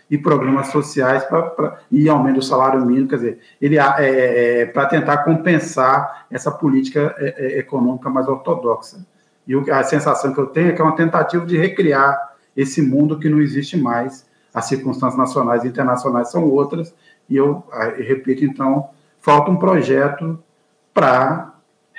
e programas sociais pra, pra, e aumento do salário mínimo, quer dizer, ele é, é, é para tentar compensar essa política é, é, econômica mais ortodoxa. E o, a sensação que eu tenho é que é uma tentativa de recriar esse mundo que não existe mais. As circunstâncias nacionais e internacionais são outras, e eu, eu repito, então, falta um projeto para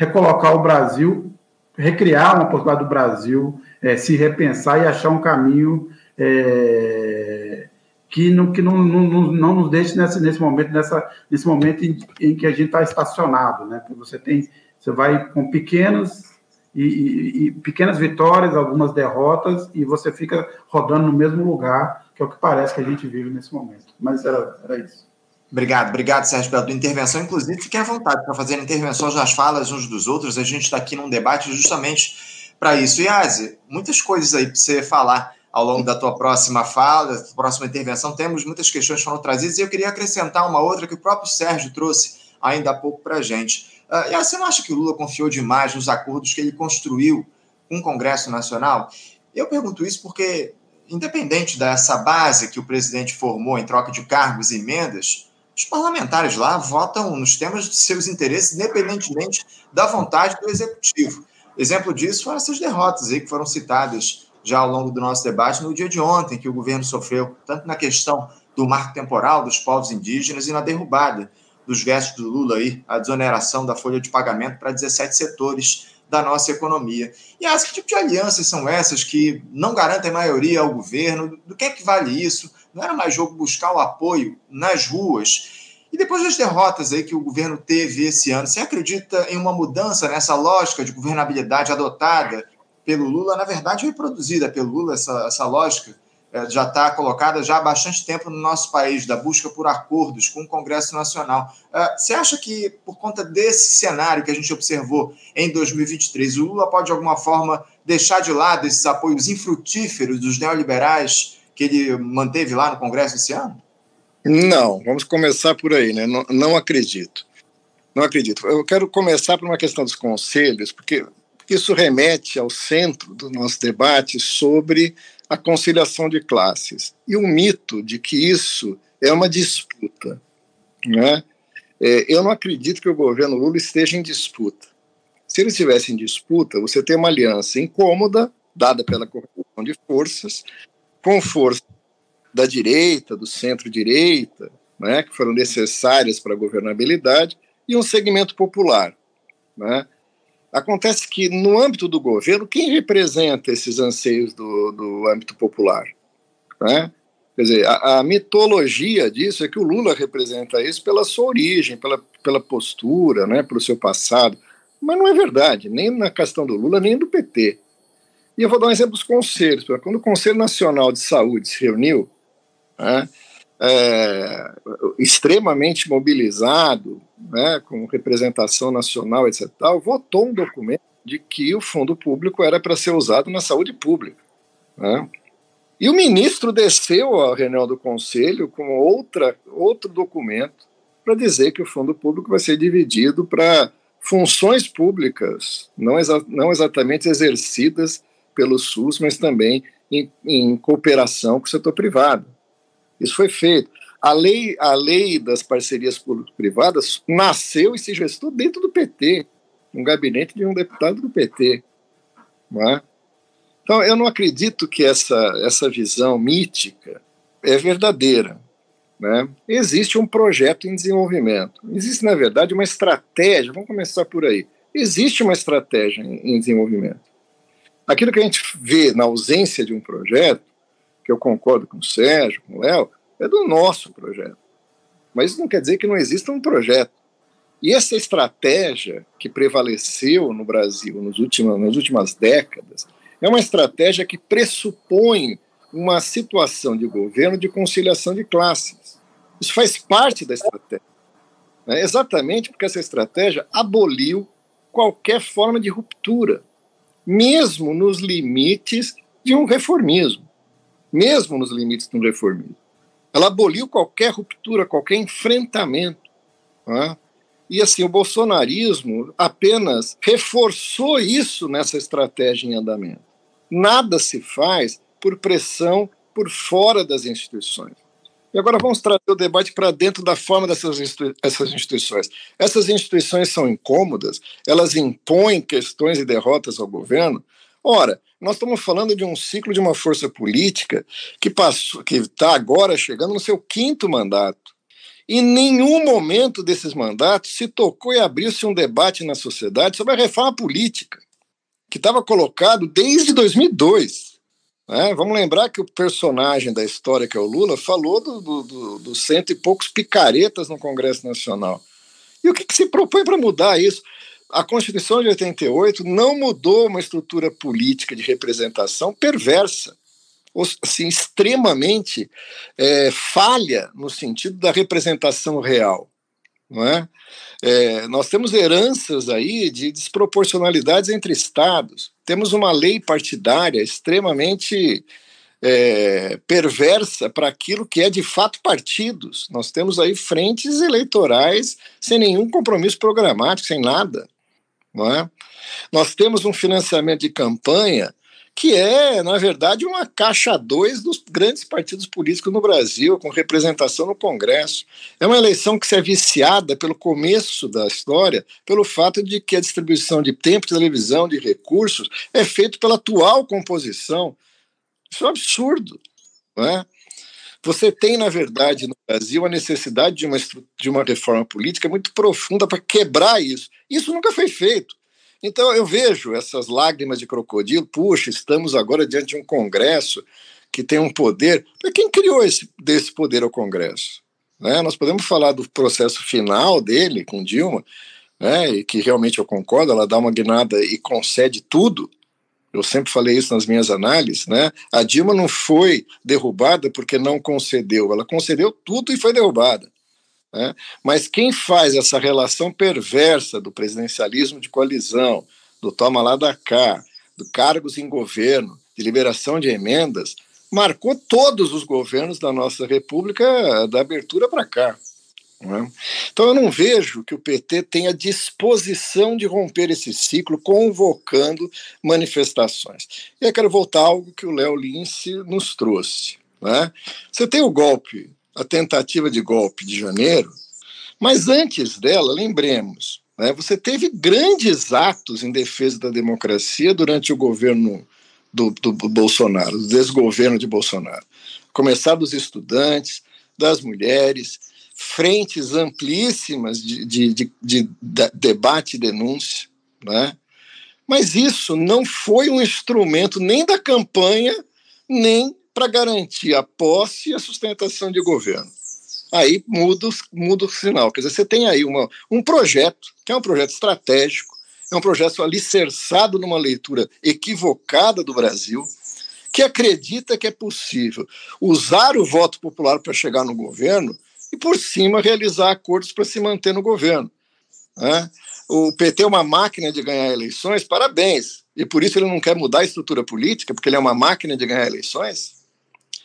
recolocar o Brasil, recriar uma possibilidade do Brasil é, se repensar e achar um caminho é, que, não, que não, não, não nos deixe nesse, nesse momento, nessa, nesse momento em, em que a gente está estacionado, né? Porque você tem, você vai com pequenas e, e, e, pequenas vitórias, algumas derrotas, e você fica rodando no mesmo lugar, que é o que parece que a gente vive nesse momento. Mas era, era isso. Obrigado, obrigado, Sérgio, pela tua intervenção. Inclusive, fiquem à vontade para fazer intervenções nas falas uns dos outros. A gente está aqui num debate justamente para isso. E, muitas coisas aí para você falar ao longo da tua próxima fala, da tua próxima intervenção. Temos muitas questões que foram trazidas e eu queria acrescentar uma outra que o próprio Sérgio trouxe ainda há pouco para a gente. Uh, e você não acha que o Lula confiou demais nos acordos que ele construiu com o Congresso Nacional? Eu pergunto isso porque, independente dessa base que o presidente formou em troca de cargos e emendas, os parlamentares lá votam nos temas de seus interesses, independentemente da vontade do executivo. Exemplo disso foram essas derrotas aí que foram citadas já ao longo do nosso debate no dia de ontem, que o governo sofreu, tanto na questão do marco temporal dos povos indígenas e na derrubada dos gestos do Lula aí, a desoneração da folha de pagamento para 17 setores da nossa economia. E as que tipo de alianças são essas que não garantem maioria ao governo? Do que é que vale isso? Não era mais jogo buscar o apoio nas ruas? E depois das derrotas aí que o governo teve esse ano, você acredita em uma mudança nessa lógica de governabilidade adotada pelo Lula, na verdade reproduzida pelo Lula, essa, essa lógica é, já está colocada já há bastante tempo no nosso país, da busca por acordos com o Congresso Nacional. É, você acha que, por conta desse cenário que a gente observou em 2023, o Lula pode, de alguma forma, deixar de lado esses apoios infrutíferos dos neoliberais que ele manteve lá no Congresso esse ano? Não, vamos começar por aí, né? Não, não acredito. Não acredito. Eu quero começar por uma questão dos conselhos, porque isso remete ao centro do nosso debate sobre a conciliação de classes e o mito de que isso é uma disputa. Né? É, eu não acredito que o governo Lula esteja em disputa. Se ele estivesse em disputa, você tem uma aliança incômoda, dada pela corrupção de forças, com força da direita, do centro-direita, né, que foram necessárias para a governabilidade, e um segmento popular. Né? Acontece que, no âmbito do governo, quem representa esses anseios do, do âmbito popular? Né? Quer dizer, a, a, mitologia disso é que o Lula representa isso pela sua origem, pela, pela postura, né, pelo seu passado. Mas não é verdade, nem na questão do Lula, nem do PT. E eu vou dar um exemplo dos conselhos. Quando o Conselho Nacional de Saúde se reuniu, né, é, extremamente mobilizado, né, com representação nacional, etc., tal, votou um documento de que o fundo público era para ser usado na saúde pública. Né? E o ministro desceu à reunião do conselho com outra, outro documento para dizer que o fundo público vai ser dividido para funções públicas, não, exa não exatamente exercidas pelo SUS, mas também em, em cooperação com o setor privado. Isso foi feito. A lei, a lei das parcerias público-privadas nasceu e se gestou dentro do PT, no gabinete de um deputado do PT. É? Então, eu não acredito que essa, essa visão mítica é verdadeira. Né? Existe um projeto em desenvolvimento. Existe, na verdade, uma estratégia. Vamos começar por aí. Existe uma estratégia em desenvolvimento. Aquilo que a gente vê na ausência de um projeto que eu concordo com o Sérgio, com o Léo, é do nosso projeto. Mas isso não quer dizer que não exista um projeto. E essa estratégia que prevaleceu no Brasil nos últimos, nas últimas décadas é uma estratégia que pressupõe uma situação de governo de conciliação de classes. Isso faz parte da estratégia. Né? Exatamente porque essa estratégia aboliu qualquer forma de ruptura, mesmo nos limites de um reformismo mesmo nos limites do reformismo. Ela aboliu qualquer ruptura, qualquer enfrentamento. É? E assim, o bolsonarismo apenas reforçou isso nessa estratégia em andamento. Nada se faz por pressão por fora das instituições. E agora vamos trazer o debate para dentro da forma dessas essas instituições. Essas instituições são incômodas, elas impõem questões e derrotas ao governo. Ora, nós estamos falando de um ciclo de uma força política que que está agora chegando no seu quinto mandato. Em nenhum momento desses mandatos se tocou e abriu-se um debate na sociedade sobre a reforma política, que estava colocado desde 2002. Né? Vamos lembrar que o personagem da história, que é o Lula, falou dos do, do, do cento e poucos picaretas no Congresso Nacional. E o que, que se propõe para mudar isso? a Constituição de 88 não mudou uma estrutura política de representação perversa, assim, extremamente é, falha no sentido da representação real. Não é? é? nós temos heranças aí de desproporcionalidades entre estados. Temos uma lei partidária extremamente é, perversa para aquilo que é de fato partidos. Nós temos aí frentes eleitorais sem nenhum compromisso programático, sem nada. Não é? Nós temos um financiamento de campanha que é, na verdade, uma caixa 2 dos grandes partidos políticos no Brasil, com representação no Congresso. É uma eleição que se é viciada pelo começo da história, pelo fato de que a distribuição de tempo de televisão, de recursos, é feito pela atual composição. Isso é um absurdo. Não é? Você tem, na verdade, no Brasil, a necessidade de uma, de uma reforma política muito profunda para quebrar isso. Isso nunca foi feito. Então, eu vejo essas lágrimas de crocodilo, puxa, estamos agora diante de um Congresso que tem um poder. Quem criou esse, desse poder ao Congresso? Né? Nós podemos falar do processo final dele com Dilma, né? e que realmente eu concordo, ela dá uma guinada e concede tudo, eu sempre falei isso nas minhas análises, né? A Dilma não foi derrubada porque não concedeu, ela concedeu tudo e foi derrubada. Né? Mas quem faz essa relação perversa do presidencialismo de coalizão, do toma lá da cá, do cargos em governo, de liberação de emendas, marcou todos os governos da nossa República da abertura para cá. É? Então eu não vejo que o PT tenha disposição de romper esse ciclo convocando manifestações. E eu quero voltar a algo que o Léo Lince nos trouxe. Né? Você tem o golpe, a tentativa de golpe de janeiro, mas antes dela, lembremos, né, você teve grandes atos em defesa da democracia durante o governo do, do, do Bolsonaro, o desgoverno de Bolsonaro. Começar dos estudantes, das mulheres, frentes amplíssimas de, de, de, de, debate e denúncia, né? mas isso não foi um instrumento nem da campanha, nem para garantir a posse e a sustentação de governo. Aí muda, muda o sinal. Quer dizer, você tem aí uma, um projeto, que é um projeto estratégico, é um projeto alicerçado numa leitura equivocada do Brasil, que acredita que é possível usar o voto popular para chegar no governo e, por cima, realizar acordos para se manter no governo. Né? O PT é uma máquina de ganhar eleições, parabéns. E por isso ele não quer mudar a estrutura política, porque ele é uma máquina de ganhar eleições.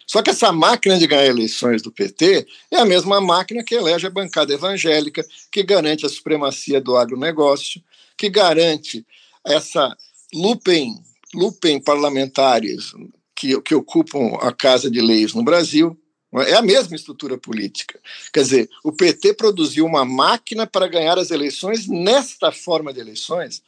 Só que essa máquina de ganhar eleições do PT é a mesma máquina que elege a bancada evangélica, que garante a supremacia do agronegócio, que garante essa lupem, lupem parlamentares que, que ocupam a Casa de Leis no Brasil, é a mesma estrutura política. Quer dizer, o PT produziu uma máquina para ganhar as eleições nesta forma de eleições,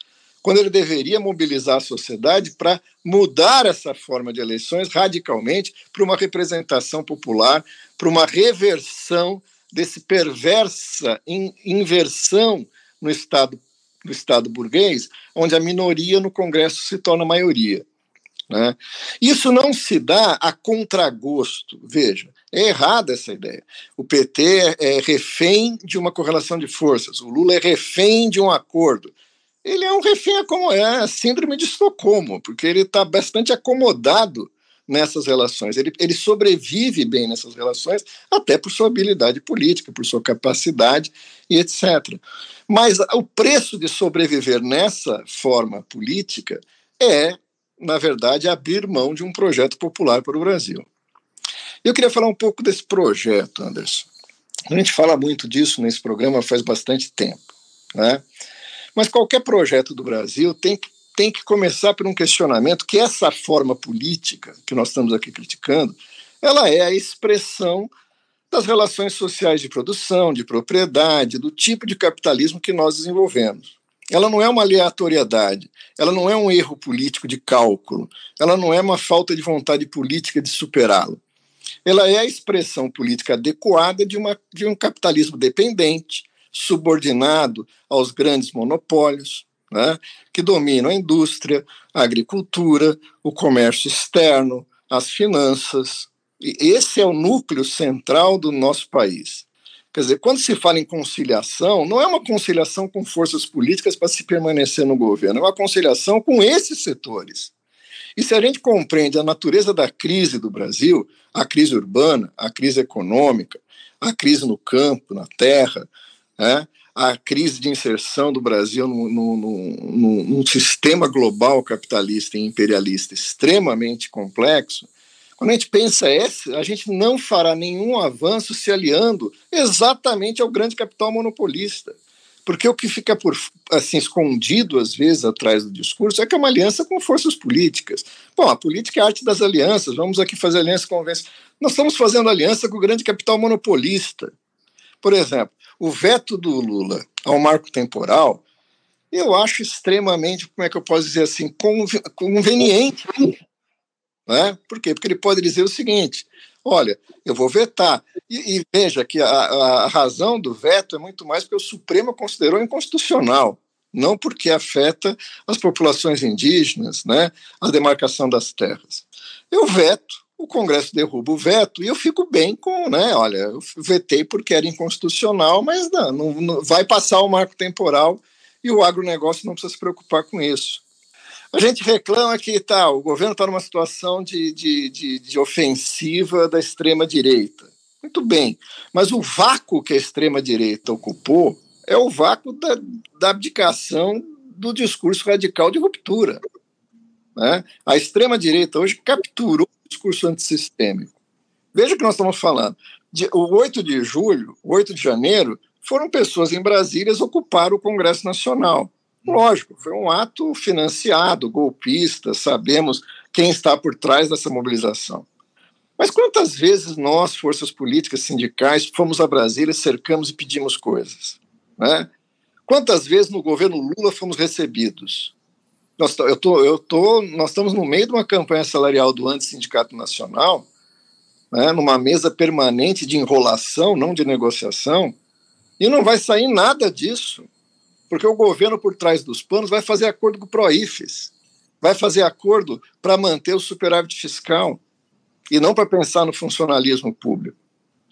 quando ele deveria mobilizar a sociedade para mudar essa forma de eleições radicalmente para uma representação popular, para uma reversão desse perversa in, inversão no Estado, no Estado burguês, onde a minoria no Congresso se torna maioria. Né? Isso não se dá a contragosto. Veja, é errada essa ideia. O PT é refém de uma correlação de forças, o Lula é refém de um acordo. Ele é um refém como é a síndrome de Estocolmo, porque ele está bastante acomodado nessas relações. Ele, ele sobrevive bem nessas relações, até por sua habilidade política, por sua capacidade e etc. Mas o preço de sobreviver nessa forma política é na verdade, abrir mão de um projeto popular para o Brasil. Eu queria falar um pouco desse projeto, Anderson. A gente fala muito disso nesse programa faz bastante tempo, né? Mas qualquer projeto do Brasil tem que, tem que começar por um questionamento que essa forma política que nós estamos aqui criticando, ela é a expressão das relações sociais de produção, de propriedade, do tipo de capitalismo que nós desenvolvemos ela não é uma aleatoriedade, ela não é um erro político de cálculo, ela não é uma falta de vontade política de superá-lo. Ela é a expressão política adequada de, uma, de um capitalismo dependente, subordinado aos grandes monopólios, né, que dominam a indústria, a agricultura, o comércio externo, as finanças. E esse é o núcleo central do nosso país. Quer dizer, quando se fala em conciliação, não é uma conciliação com forças políticas para se permanecer no governo, é uma conciliação com esses setores. E se a gente compreende a natureza da crise do Brasil, a crise urbana, a crise econômica, a crise no campo, na terra, né, a crise de inserção do Brasil num sistema global capitalista e imperialista extremamente complexo, quando a gente pensa esse, a gente não fará nenhum avanço se aliando exatamente ao grande capital monopolista. Porque o que fica por assim escondido às vezes atrás do discurso é que é uma aliança com forças políticas. Bom, a política é a arte das alianças. Vamos aqui fazer aliança com Nós estamos fazendo aliança com o grande capital monopolista. Por exemplo, o veto do Lula ao marco temporal, eu acho extremamente, como é que eu posso dizer assim, conveniente né? Por quê? Porque ele pode dizer o seguinte: olha, eu vou vetar. E, e veja que a, a, razão do veto é muito mais porque o Supremo considerou inconstitucional, não porque afeta as populações indígenas, né? a demarcação das terras. Eu veto, o Congresso derruba o veto e eu fico bem com, né? Olha, eu vetei porque era inconstitucional, mas não, não, não vai passar o marco temporal e o agronegócio não precisa se preocupar com isso. A gente reclama que tá, o governo está numa situação de, de, de, de ofensiva da extrema-direita. Muito bem, mas o vácuo que a extrema-direita ocupou é o vácuo da, da abdicação do discurso radical de ruptura. Né? A extrema-direita hoje capturou discurso antissistêmico. Veja o que nós estamos falando. o 8 de julho, 8 de janeiro, foram pessoas em Brasília ocupar o Congresso Nacional. Lógico, foi um ato financiado, golpista, sabemos quem está por trás dessa mobilização. Mas quantas vezes nós, forças políticas, sindicais, fomos a Brasília, cercamos e pedimos coisas? Né? Quantas vezes no governo Lula fomos recebidos? Nós, eu tô, eu tô, nós estamos no meio de uma campanha salarial do Antissindicato Nacional, né, numa mesa permanente de enrolação, não de negociação, e não vai sair nada disso, porque o governo, por trás dos panos, vai fazer acordo com o PROIFES, vai fazer acordo para manter o superávit fiscal, e não para pensar no funcionalismo público.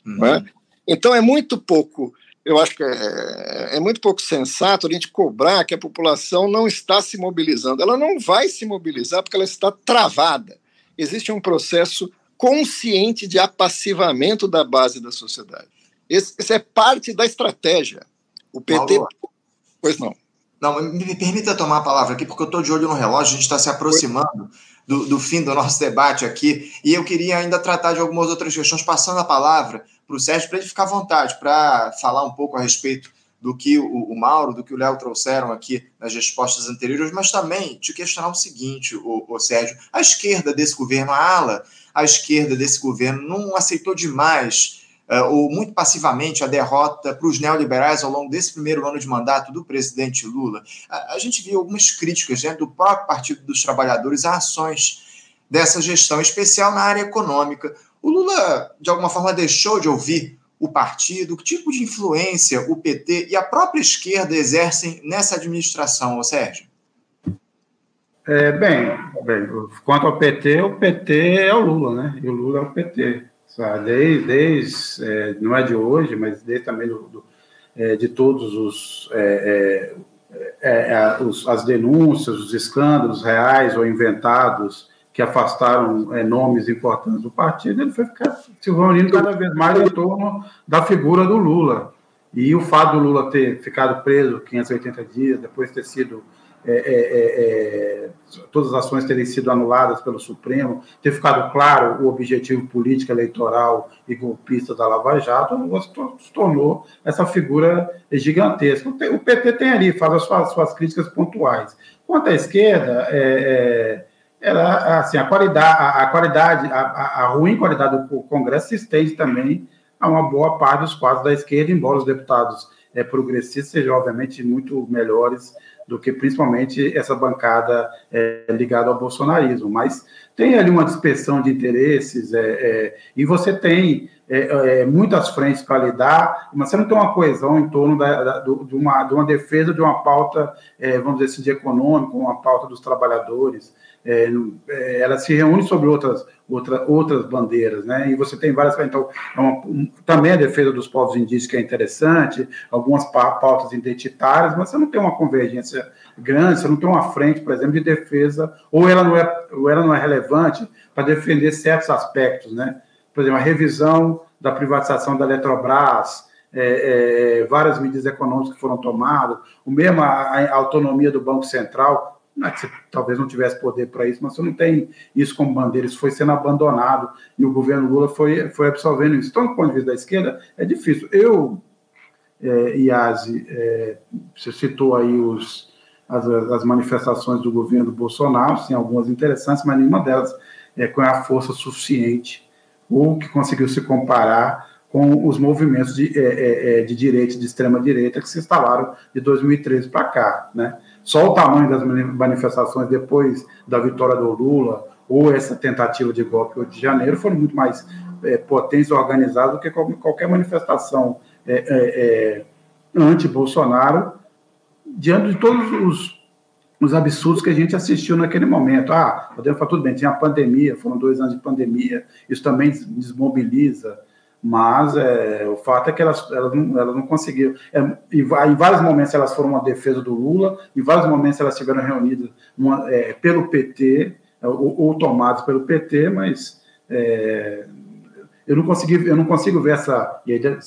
Uhum. É? Então é muito pouco, eu acho que é, é, muito pouco sensato a gente cobrar que a população não está se mobilizando. Ela não vai se mobilizar porque ela está travada. Existe um processo consciente de apassivamento da base da sociedade. Esse, esse é parte da estratégia. O PT. Paulo, pois não. Não, me permita tomar a palavra aqui, porque eu estou de olho no relógio, a gente está se aproximando do, do, fim do nosso debate aqui, e eu queria ainda tratar de algumas outras questões, passando a palavra para o Sérgio, para ele ficar à vontade, para falar um pouco a respeito do que o, o Mauro, do que o Léo trouxeram aqui nas respostas anteriores, mas também te questionar o seguinte, o, o Sérgio, a esquerda desse governo, a ala, a esquerda desse governo não aceitou demais uh, ou muito passivamente a derrota para os neoliberais ao longo desse primeiro ano de mandato do presidente Lula. A, a gente viu algumas críticas né, do próprio Partido dos Trabalhadores a ações dessa gestão, especial na área econômica. O Lula, de alguma forma, deixou de ouvir o partido? Que tipo de influência o PT e a própria esquerda exercem nessa administração, Sérgio? É, bem, bem, quanto ao PT, o PT é o Lula, né? E o Lula é o PT. Desde, desde é, não é de hoje, mas desde também do, do é, de todos os, é, é, é, os, as denúncias, os escândalos reais ou inventados que afastaram nomes importantes do partido, ele foi ficar se reunindo cada vez mais em torno da figura do Lula. E o fato do Lula ter ficado preso 580 dias, depois ter sido é, é, é, é, todas as ações terem sido anuladas pelo Supremo, ter ficado claro o objetivo político, eleitoral e golpista da Lava Jato, se tornou essa figura gigantesca. O PT tem ali, faz as suas, suas críticas pontuais. Quanto à esquerda, é, é, ela, assim, a qualidade, a, a qualidade a, a, ruim qualidade do Congresso se estende também a uma boa parte dos quadros da esquerda, embora os deputados é, progressistas sejam, obviamente, muito melhores do que principalmente essa bancada é, ligada ao bolsonarismo. Mas tem ali uma dispersão de interesses é, é, e você tem é, é, muitas frentes para lidar, mas você não tem uma coesão em torno da, da, do, de, uma, de, uma, defesa de uma pauta, é, vamos dizer assim, de econômico, uma pauta dos trabalhadores. Ela se reúne sobre outras outra, outras bandeiras, né? E você tem várias. Então, é uma, um, também a defesa dos povos indígenas que é interessante, algumas pautas identitárias, mas você não tem uma convergência grande, você não tem uma frente, por exemplo, de defesa, ou ela não é, ou ela não é relevante para defender certos aspectos, né? Por exemplo, a revisão da privatização da Eletrobras, é, é, várias medidas econômicas que foram tomadas, o mesmo a, a autonomia do Banco Central, não é que você talvez não tivesse poder para isso, mas você não tem isso como bandeira, isso foi sendo abandonado e o governo Lula foi, foi absorvendo isso. Então, do ponto de vista da esquerda, é difícil. Eu, é, Iase, é, você citou aí os, as, as manifestações do governo Bolsonaro, sim, algumas interessantes, mas nenhuma delas é com a força suficiente ou que conseguiu se comparar com os movimentos de, é, é, é de direita, de extrema direita, que se instalaram de 2013 para cá, né? Só o tamanho das manifestações depois da vitória do Lula ou essa tentativa de golpe de janeiro foram muito mais é, potentes e organizadas do que qualquer manifestação é, é, é, anti-Bolsonaro, diante de todos os, os, absurdos que a gente assistiu naquele momento. Ah, podemos falar tudo bem, tinha a pandemia, foram dois anos de pandemia, isso também desmobiliza mas é, o fato é que elas, elas, não, elas não conseguiram. É, em, em, vários momentos elas foram uma defesa do Lula, em vários momentos elas estiveram reunidas é, pelo PT, é, ou, ou, tomadas pelo PT, mas é, eu, não consegui, eu não consigo ver essa. E aí,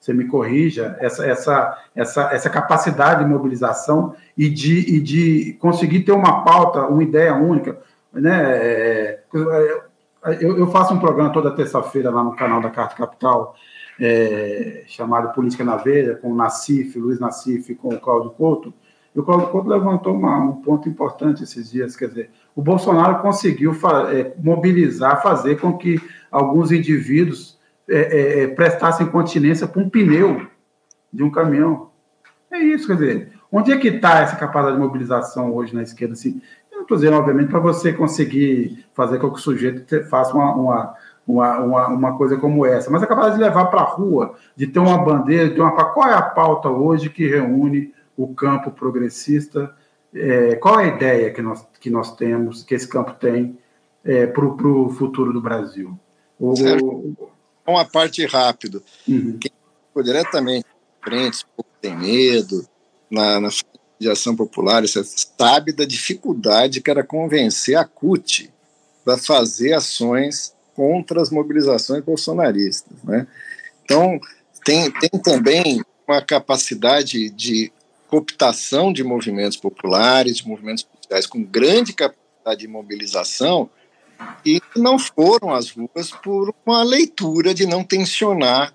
você me corrija, essa, essa, essa, essa capacidade de mobilização e de, e de conseguir ter uma pauta, uma ideia única. Né? Eu, eu faço um programa toda terça-feira lá no canal da Carta Capital, é, chamado Política na Veia, com o Nassif, Luiz Nassif, com o Cláudio Couto, e o Cláudio Couto levantou uma, um ponto importante esses dias, quer dizer, o Bolsonaro conseguiu é, mobilizar, fazer com que alguns indivíduos é, é, é prestassem continência para um pneu de um caminhão. É isso, quer dizer, onde é que está essa capacidade de mobilização hoje na esquerda? Assim, não estou dizendo, obviamente, para você conseguir fazer com que o sujeito faça uma, uma uma, uma, uma, coisa como essa, mas é capaz de levar para a rua, de ter uma bandeira, de uma. Qual é a pauta hoje que reúne o campo progressista? É, qual é a ideia que nós, que nós temos, que esse campo tem é, para o futuro do Brasil? O, uma parte rápido. Uhum. Quem diretamente frente, tem medo, na, na de ação popular, você sabe da dificuldade que era convencer a CUT para fazer ações contra as mobilizações bolsonaristas. Né? Então, tem, tem também uma capacidade de cooptação de movimentos populares, de movimentos sociais com grande capacidade de mobilização e não foram às ruas por uma leitura de não tensionar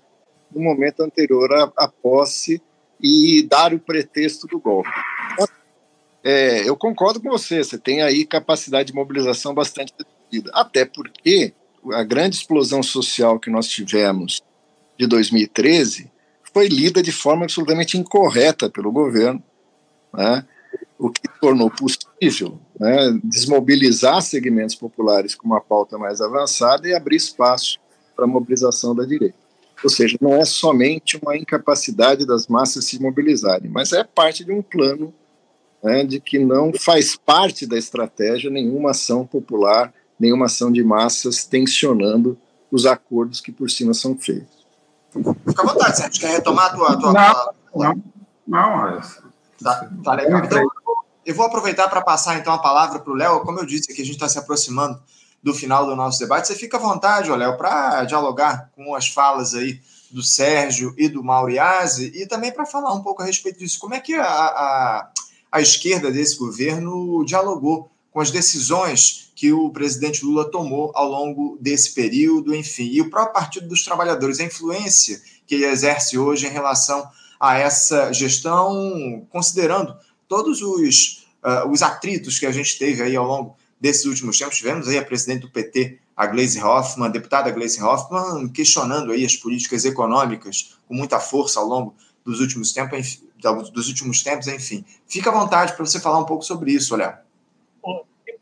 no momento anterior à, posse e dar o pretexto do golpe. É, eu concordo com você, você tem aí capacidade de mobilização bastante reduzida, até porque a grande explosão social que nós tivemos de 2013 foi lida de forma absolutamente incorreta pelo governo, né? o que tornou possível né, desmobilizar segmentos populares com uma pauta mais avançada e abrir espaço para a mobilização da direita. Ou seja, não é somente uma incapacidade das massas se mobilizarem, mas é parte de um plano né, de que não faz parte da estratégia nenhuma ação popular nenhuma ação de massas tensionando os acordos que por cima são feitos. Fica à vontade, Sérgio. Quer retomar a tua. tua não, não, não, mas... tá, tá legal. Então, eu vou aproveitar para passar então a palavra para o Léo. Como eu disse aqui, a gente está se aproximando do final do nosso debate. Você fica à vontade, Léo, para dialogar com as falas aí do Sérgio e do Mauriase e também para falar um pouco a respeito disso. Como é que a, a, a esquerda desse governo dialogou com as decisões que o presidente Lula tomou ao longo desse período, enfim, e o próprio Partido dos Trabalhadores, a influência que ele exerce hoje em relação a essa gestão, considerando todos os, uh, os atritos que a gente teve aí ao longo desses últimos tempos. Tivemos aí a presidente do PT, a Gleisi Hoffmann, a deputada Gleisi Hoffmann, questionando aí as políticas econômicas com muita força ao longo dos últimos tempos, dos últimos tempos, enfim. Fica à vontade para você falar um pouco sobre isso, olha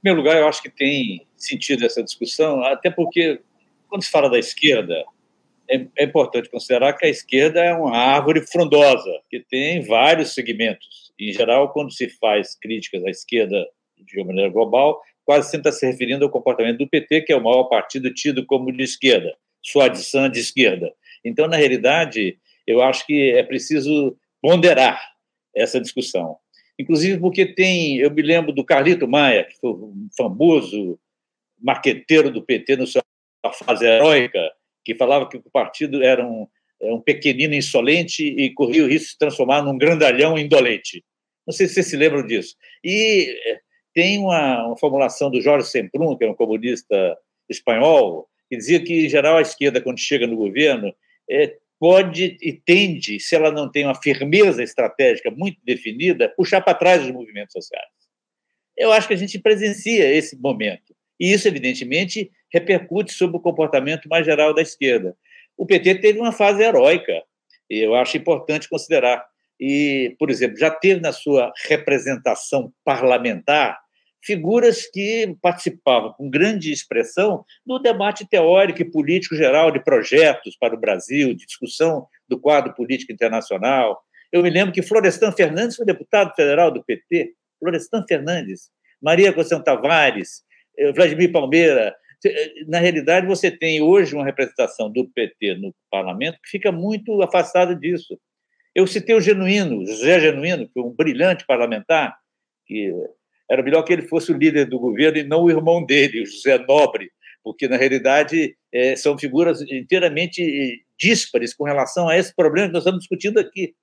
primeiro lugar, eu acho que tem sentido essa discussão, até porque, quando se fala da esquerda, é, é importante considerar que a esquerda é uma árvore frondosa, que tem vários segmentos. Em geral, quando se faz críticas à esquerda de uma maneira global, quase sempre está se referindo ao comportamento do PT, que é o maior partido tido como de esquerda, sua adição de esquerda. Então, na realidade, eu acho que é preciso ponderar essa discussão. Inclusive porque tem, eu me lembro do Carlito Maia, que foi um famoso marqueteiro do PT na sua fase heróica, que falava que o partido era um, um pequenino insolente e corria o risco de se transformar num grandalhão indolente. Não sei se vocês se lembram disso. E tem uma, uma formulação do Jorge Semprún, que é um comunista espanhol, que dizia que, em geral, a esquerda, quando chega no governo, é, pode e tende, se ela não tem uma firmeza estratégica muito definida, puxar para trás os movimentos sociais. Eu acho que a gente presencia esse momento. E isso, evidentemente, repercute sobre o comportamento mais geral da esquerda. O PT teve uma fase heróica, e eu acho importante considerar. E, por exemplo, já teve na sua representação parlamentar figuras que participavam com grande expressão no debate teórico e político geral de projetos para o Brasil, de discussão do quadro político internacional. Eu me lembro que Florestan Fernandes foi deputado federal do PT, Florestan Fernandes, Maria Conceição Tavares, eh, Vladimir Palmeira. Eh, na realidade, você tem hoje uma representação do PT no parlamento que fica muito afastada disso. Eu citei o Genuíno, José Genuíno, que foi um brilhante parlamentar, que era melhor que ele fosse o líder do governo e não o irmão dele, o José Nobre, porque, na realidade, é, são figuras inteiramente díspares com relação a esse problema que nós estamos discutindo aqui.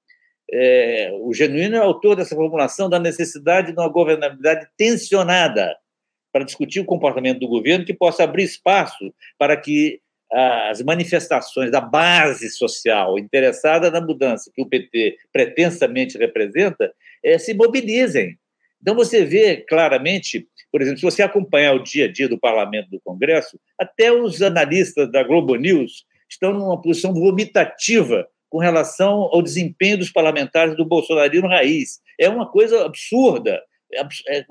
É, o Genuíno é autor dessa formulação da necessidade de uma governabilidade tensionada. para discutir o comportamento do governo que possa abrir espaço para que as manifestações da base social interessada na mudança que o PT pretensamente representa é, se mobilizem. Então, você vê claramente, por exemplo, se você acompanhar o dia a dia do parlamento do Congresso, até os analistas da Globo News estão numa posição vomitativa com relação ao desempenho dos parlamentares do bolsonarismo raiz. É uma coisa absurda. É, é, é,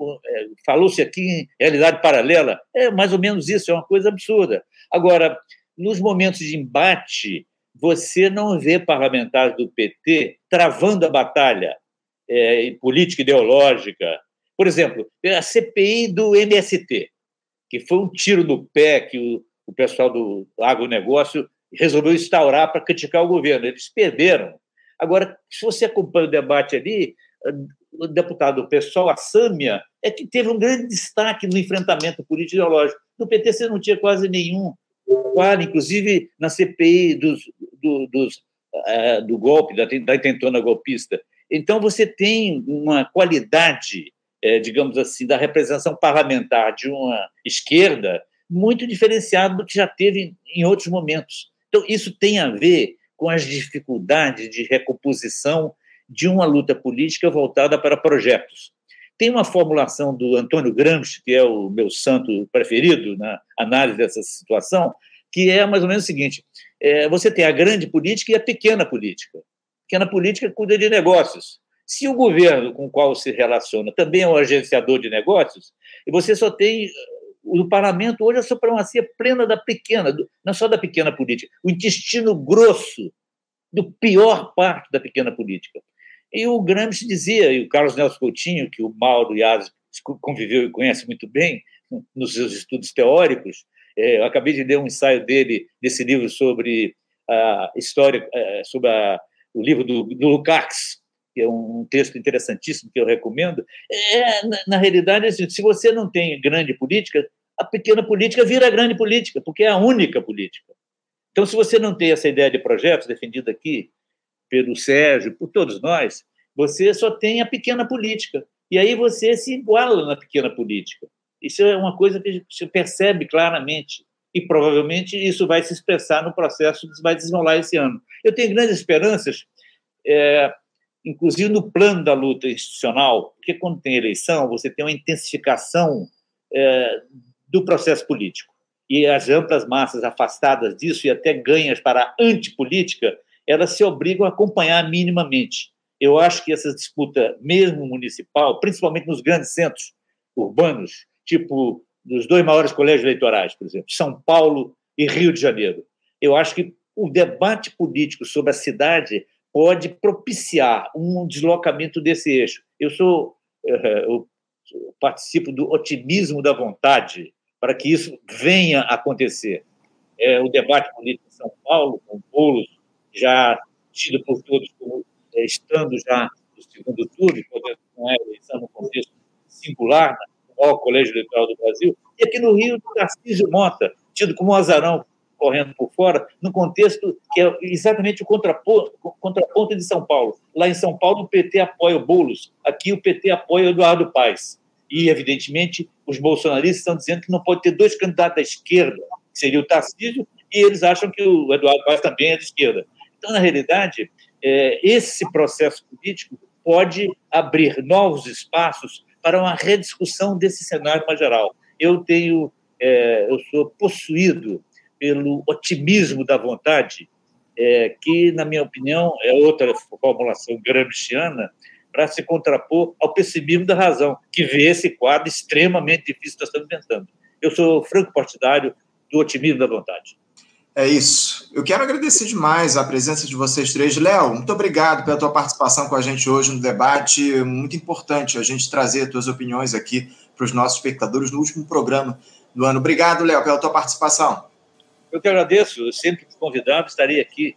Falou-se aqui em realidade paralela. É mais ou menos isso, é uma coisa absurda. Agora, nos momentos de embate, você não vê parlamentares do PT travando a batalha é, política ideológica. Por exemplo, a CPI do MST, que foi um tiro no pé que o, o pessoal do agronegócio resolveu instaurar para criticar o governo. Eles perderam. Agora, se você acompanha o debate ali, o deputado pessoal, a Sâmia, é que teve um grande destaque no enfrentamento político ideológico. No PT você não tinha quase nenhum. Inclusive na CPI dos, do, dos, uh, do golpe, da, da intentona golpista. Então, você tem uma qualidade, é, digamos assim, da representação parlamentar de uma esquerda muito diferenciada do que já teve em outros momentos. Então, isso tem a ver com as dificuldades de recomposição de uma luta política voltada para projetos. Tem uma formulação do Antônio Gramsci, que é o meu santo preferido na análise dessa situação, que é mais ou menos o seguinte: é, você tem a grande política e a pequena política. A pequena política cuida de negócios. Se o governo com o qual se relaciona também é um agenciador de negócios, e você só tem o parlamento hoje é a supremacia plena da pequena, não só da pequena política, o intestino grosso do pior parte da pequena política. E o Gramsci dizia, e o Carlos Nelson Coutinho, que o Mauro Iaz conviveu e conhece muito bem nos seus estudos teóricos, é, eu acabei de ler um ensaio dele, desse livro sobre a história, é, sobre a, o livro do, do Lukács, que é um texto interessantíssimo que eu recomendo. É, na, na realidade, assim, se você não tem grande política, a pequena política vira grande política, porque é a única política. Então, se você não tem essa ideia de projetos defendida aqui pelo Sérgio, por todos nós, você só tem a pequena política. E aí você se iguala na pequena política. Isso é uma coisa que se percebe claramente. E provavelmente isso vai se expressar no processo que vai desenrolar esse ano. Eu tenho grandes esperanças, é, inclusive no plano da luta institucional, porque quando tem eleição, você tem uma intensificação é, do processo político. E as amplas massas afastadas disso e até ganhas para a antipolítica elas se obrigam a acompanhar minimamente. Eu acho que essa disputa, mesmo municipal, principalmente nos grandes centros urbanos, tipo dos dois maiores colégios eleitorais, por exemplo, São Paulo e Rio de Janeiro, eu acho que o debate político sobre a cidade pode propiciar um deslocamento desse eixo. Eu sou, eh, eu participo do otimismo da vontade para que isso venha a acontecer. É, o debate político em São Paulo, com bolos já tido por todos como é, estando já no segundo turno, podendo não é eleição no contexto singular, no maior colégio eleitoral do Brasil, e aqui no Rio, Tarcísio Mota, tido como um azarão correndo por fora, no contexto que é exatamente o contraponto, contraponto de São Paulo. Lá em São Paulo, o PT apoia o Boulos, aqui o PT apoia o Eduardo Paes. E, evidentemente, os bolsonaristas estão dizendo que não pode ter dois candidatos à esquerda, que seria o Tarcísio, e eles acham que o Eduardo Paes também é de esquerda. Então, na realidade, é, esse processo político pode abrir novos espaços para uma rediscussão desse cenário mais geral. Eu tenho, é, eu sou possuído pelo otimismo da vontade, é, que, na minha opinião, é outra formulação gramsciana, para se contrapor ao pessimismo da razão, que vê esse quadro extremamente difícil que está sendo inventando. Eu sou franco partidário do otimismo da vontade. É isso. Eu quero agradecer demais a presença de vocês três. Léo, muito obrigado pela tua participação com a gente hoje no debate. Muito importante a gente trazer as tuas opiniões aqui para os nossos espectadores no último programa do ano. Obrigado, Léo, pela tua participação. Eu que agradeço. Eu sempre convidado estarei aqui.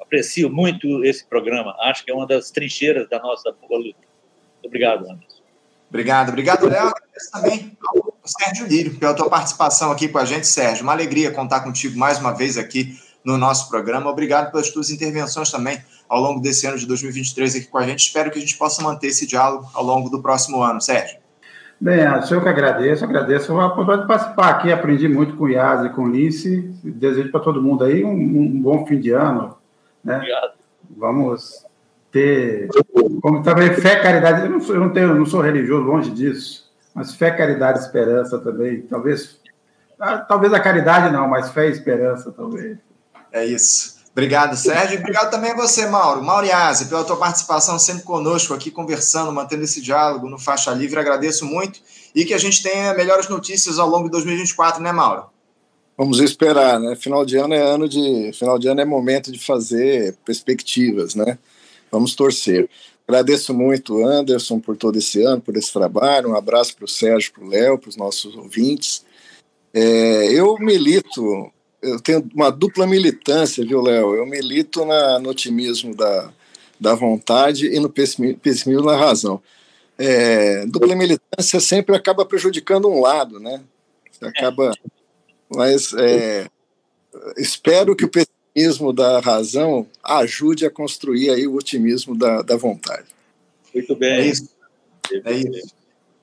Aprecio muito esse programa. Acho que é uma das trincheiras da nossa luta. Muito obrigado, Anderson. Obrigado, obrigado, Léo. Agradeço também ao Sérgio Lírio pela tua participação aqui com a gente, Sérgio. Uma alegria contar contigo mais uma vez aqui no nosso programa. Obrigado pelas tuas intervenções também ao longo desse ano de 2023 aqui com a gente. Espero que a gente possa manter esse diálogo ao longo do próximo ano, Sérgio. Bem, eu que agradeço, agradeço a oportunidade de participar aqui, aprendi muito com o Yas e com o Lince, desejo para todo mundo aí um, um, bom fim de ano, né? Obrigado. Vamos ter, como também fé, caridade, eu não sou, eu não tenho, não sou religioso, longe disso, mas fé, caridade, esperança também, talvez, ah, talvez a caridade não, mas fé e esperança talvez. É isso. Obrigado, Sérgio. Obrigado também a você, Mauro. Mauro Iazzi, pela tua participação sempre conosco aqui, conversando, mantendo esse diálogo no Faixa Livre. Agradeço muito e que a gente tenha melhores notícias ao longo de 2024, né, Mauro? Vamos esperar, né? Final de ano é ano de. Final de ano é momento de fazer perspectivas, né? Vamos torcer. Agradeço muito, Anderson, por todo esse ano, por esse trabalho. Um abraço para o Sérgio, para o Léo, para os nossos ouvintes. É, eu milito eu tenho uma dupla militância, viu, Léo? Eu milito na, no otimismo da, da vontade e no pessimismo na razão. É, dupla militância sempre acaba prejudicando um lado, né? Você acaba. Mas é, espero que o pessimismo da razão ajude a construir aí o otimismo da, da vontade. Muito bem. É isso. É isso.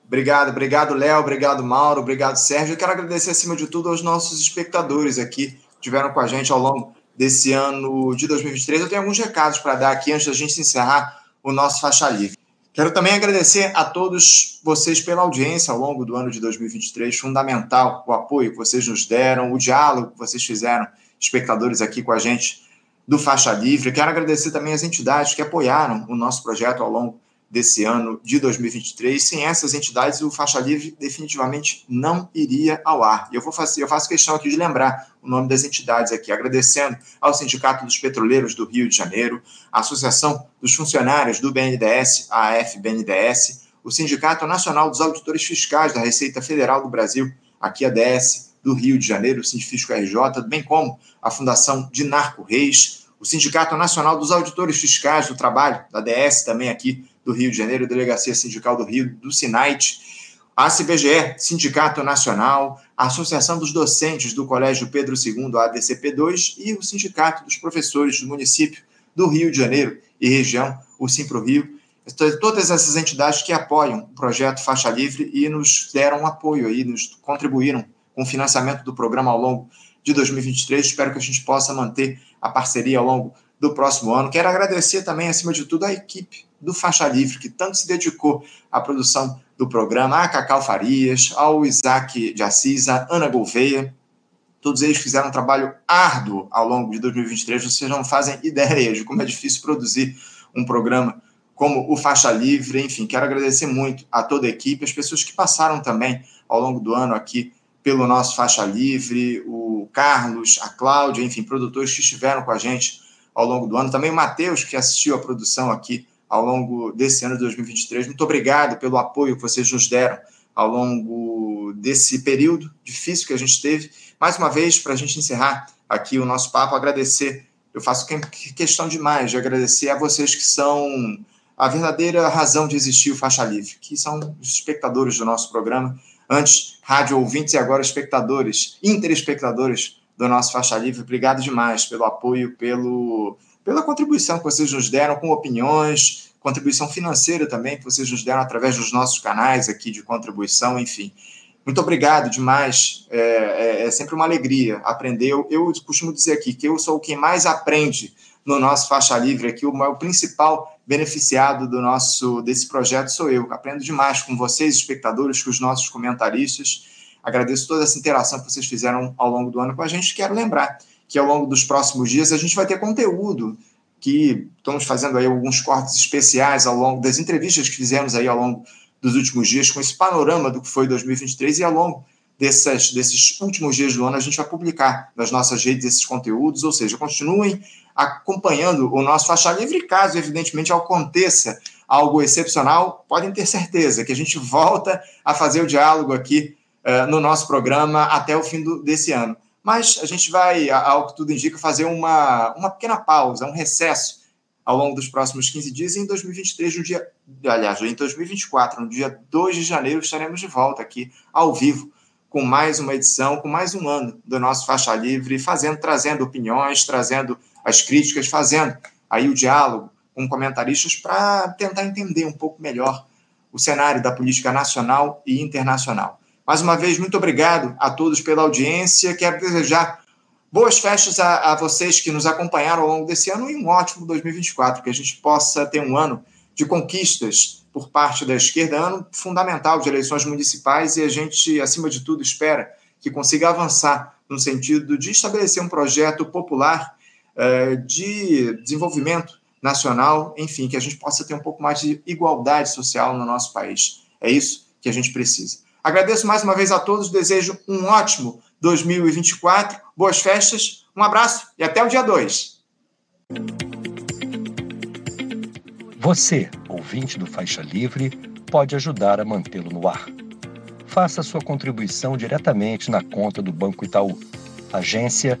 Obrigado, obrigado, Léo, obrigado, Mauro, obrigado, Sérgio. Eu quero agradecer, acima de tudo, aos nossos espectadores aqui que estiveram com a gente ao longo desse ano de 2023. Eu tenho alguns recados para dar aqui antes da gente encerrar o nosso Faixa Livre. Quero também agradecer a todos vocês pela audiência ao longo do ano de 2023. Fundamental o apoio que vocês nos deram, o diálogo que vocês fizeram, espectadores aqui com a gente do Faixa Livre. Quero agradecer também as entidades que apoiaram o nosso projeto ao longo desse ano de 2023. Sem essas entidades, o Faixa Livre definitivamente não iria ao ar. E eu, vou fazer, eu faço questão aqui de lembrar o nome das entidades aqui, agradecendo ao Sindicato dos Petroleiros do Rio de Janeiro, a Associação dos Funcionários do BNDES, a o Sindicato Nacional dos Auditores Fiscais da Receita Federal do Brasil, aqui a DS do Rio de Janeiro, o Sindifisco RJ, bem como a Fundação Dinarco Reis, o Sindicato Nacional dos Auditores Fiscais do Trabalho, da DS, também aqui do Rio de Janeiro, Delegacia Sindical do Rio, do SINAIT, a CBGE, Sindicato Nacional, a Associação dos Docentes do Colégio Pedro II, ADCP2, e o Sindicato dos Professores do município do Rio de Janeiro e região, o Simpro Rio. Todas essas entidades que apoiam o projeto Faixa Livre e nos deram apoio aí, nos contribuíram com financiamento do programa ao longo de 2023. Espero que a gente possa manter a parceria ao longo do próximo ano. Quero agradecer também, acima de tudo, a equipe do Faixa Livre, que tanto se dedicou à produção do programa, a Cacau Farias, ao Isaac de Assis, a Ana Gouveia. Todos eles fizeram um trabalho árduo ao longo de 2023. Vocês não fazem ideia de como é difícil produzir um programa como o Faixa Livre. Enfim, quero agradecer muito a toda a equipe, as pessoas que passaram também ao longo do ano aqui pelo nosso Faixa Livre, o Carlos, a Cláudia, enfim, produtores que estiveram com a gente ao longo do ano. Também o Matheus, que assistiu a produção aqui ao longo desse ano de 2023. Muito obrigado pelo apoio que vocês nos deram ao longo desse período difícil que a gente teve. Mais uma vez, para a gente encerrar aqui o nosso papo, agradecer. Eu faço questão demais de agradecer a vocês que são a verdadeira razão de existir o Faixa Livre, que são os espectadores do nosso programa. Antes, rádio ouvintes e agora espectadores, interespectadores do nosso Faixa Livre. Obrigado demais pelo apoio, pelo pela contribuição que vocês nos deram com opiniões, contribuição financeira também que vocês nos deram através dos nossos canais aqui de contribuição, enfim. Muito obrigado demais. É, é, é sempre uma alegria aprender. Eu, eu, costumo dizer aqui que eu sou quem mais aprende no nosso faixa livre aqui. O, principal beneficiado do nosso desse projeto sou eu. Aprendo demais com vocês, espectadores, com os nossos comentaristas. Agradeço toda essa interação que vocês fizeram ao longo do ano com a gente. Quero lembrar que ao longo dos próximos dias a gente vai ter conteúdo que estamos fazendo aí alguns cortes especiais ao longo das entrevistas que fizemos aí ao longo dos últimos dias com esse panorama do que foi 2023 e ao longo dessas, desses últimos dias do ano a gente vai publicar nas nossas redes esses conteúdos, ou seja, continuem acompanhando o nosso faixa livre, caso evidentemente aconteça algo excepcional, podem ter certeza que a gente volta a fazer o diálogo aqui uh, no nosso programa até o fim do, desse ano mas a gente vai, ao que tudo indica, fazer uma, uma pequena pausa, um recesso ao longo dos próximos 15 dias. E em 2023, no dia, aliás, em 2024, no dia 2 de janeiro, estaremos de volta aqui ao vivo com mais uma edição, com mais um ano do nosso Faixa Livre, fazendo, trazendo opiniões, trazendo as críticas, fazendo aí o diálogo com comentaristas para tentar entender um pouco melhor o cenário da política nacional e internacional. Mais uma vez, muito obrigado a todos pela audiência. Quero desejar boas festas a, a, vocês que nos acompanharam ao longo desse ano e um ótimo 2024, que a gente possa ter um ano de conquistas por parte da esquerda, ano fundamental de eleições municipais, e a gente, acima de tudo, espera que consiga avançar no sentido de estabelecer um projeto popular de desenvolvimento nacional, enfim, que a gente possa ter um pouco mais de igualdade social no nosso país. É isso que a gente precisa. Agradeço mais uma vez a todos, desejo um ótimo 2024, boas festas, um abraço e até o dia 2. Você, ouvinte do Faixa Livre, pode ajudar a mantê-lo no ar. Faça sua contribuição diretamente na conta do Banco Itaú, agência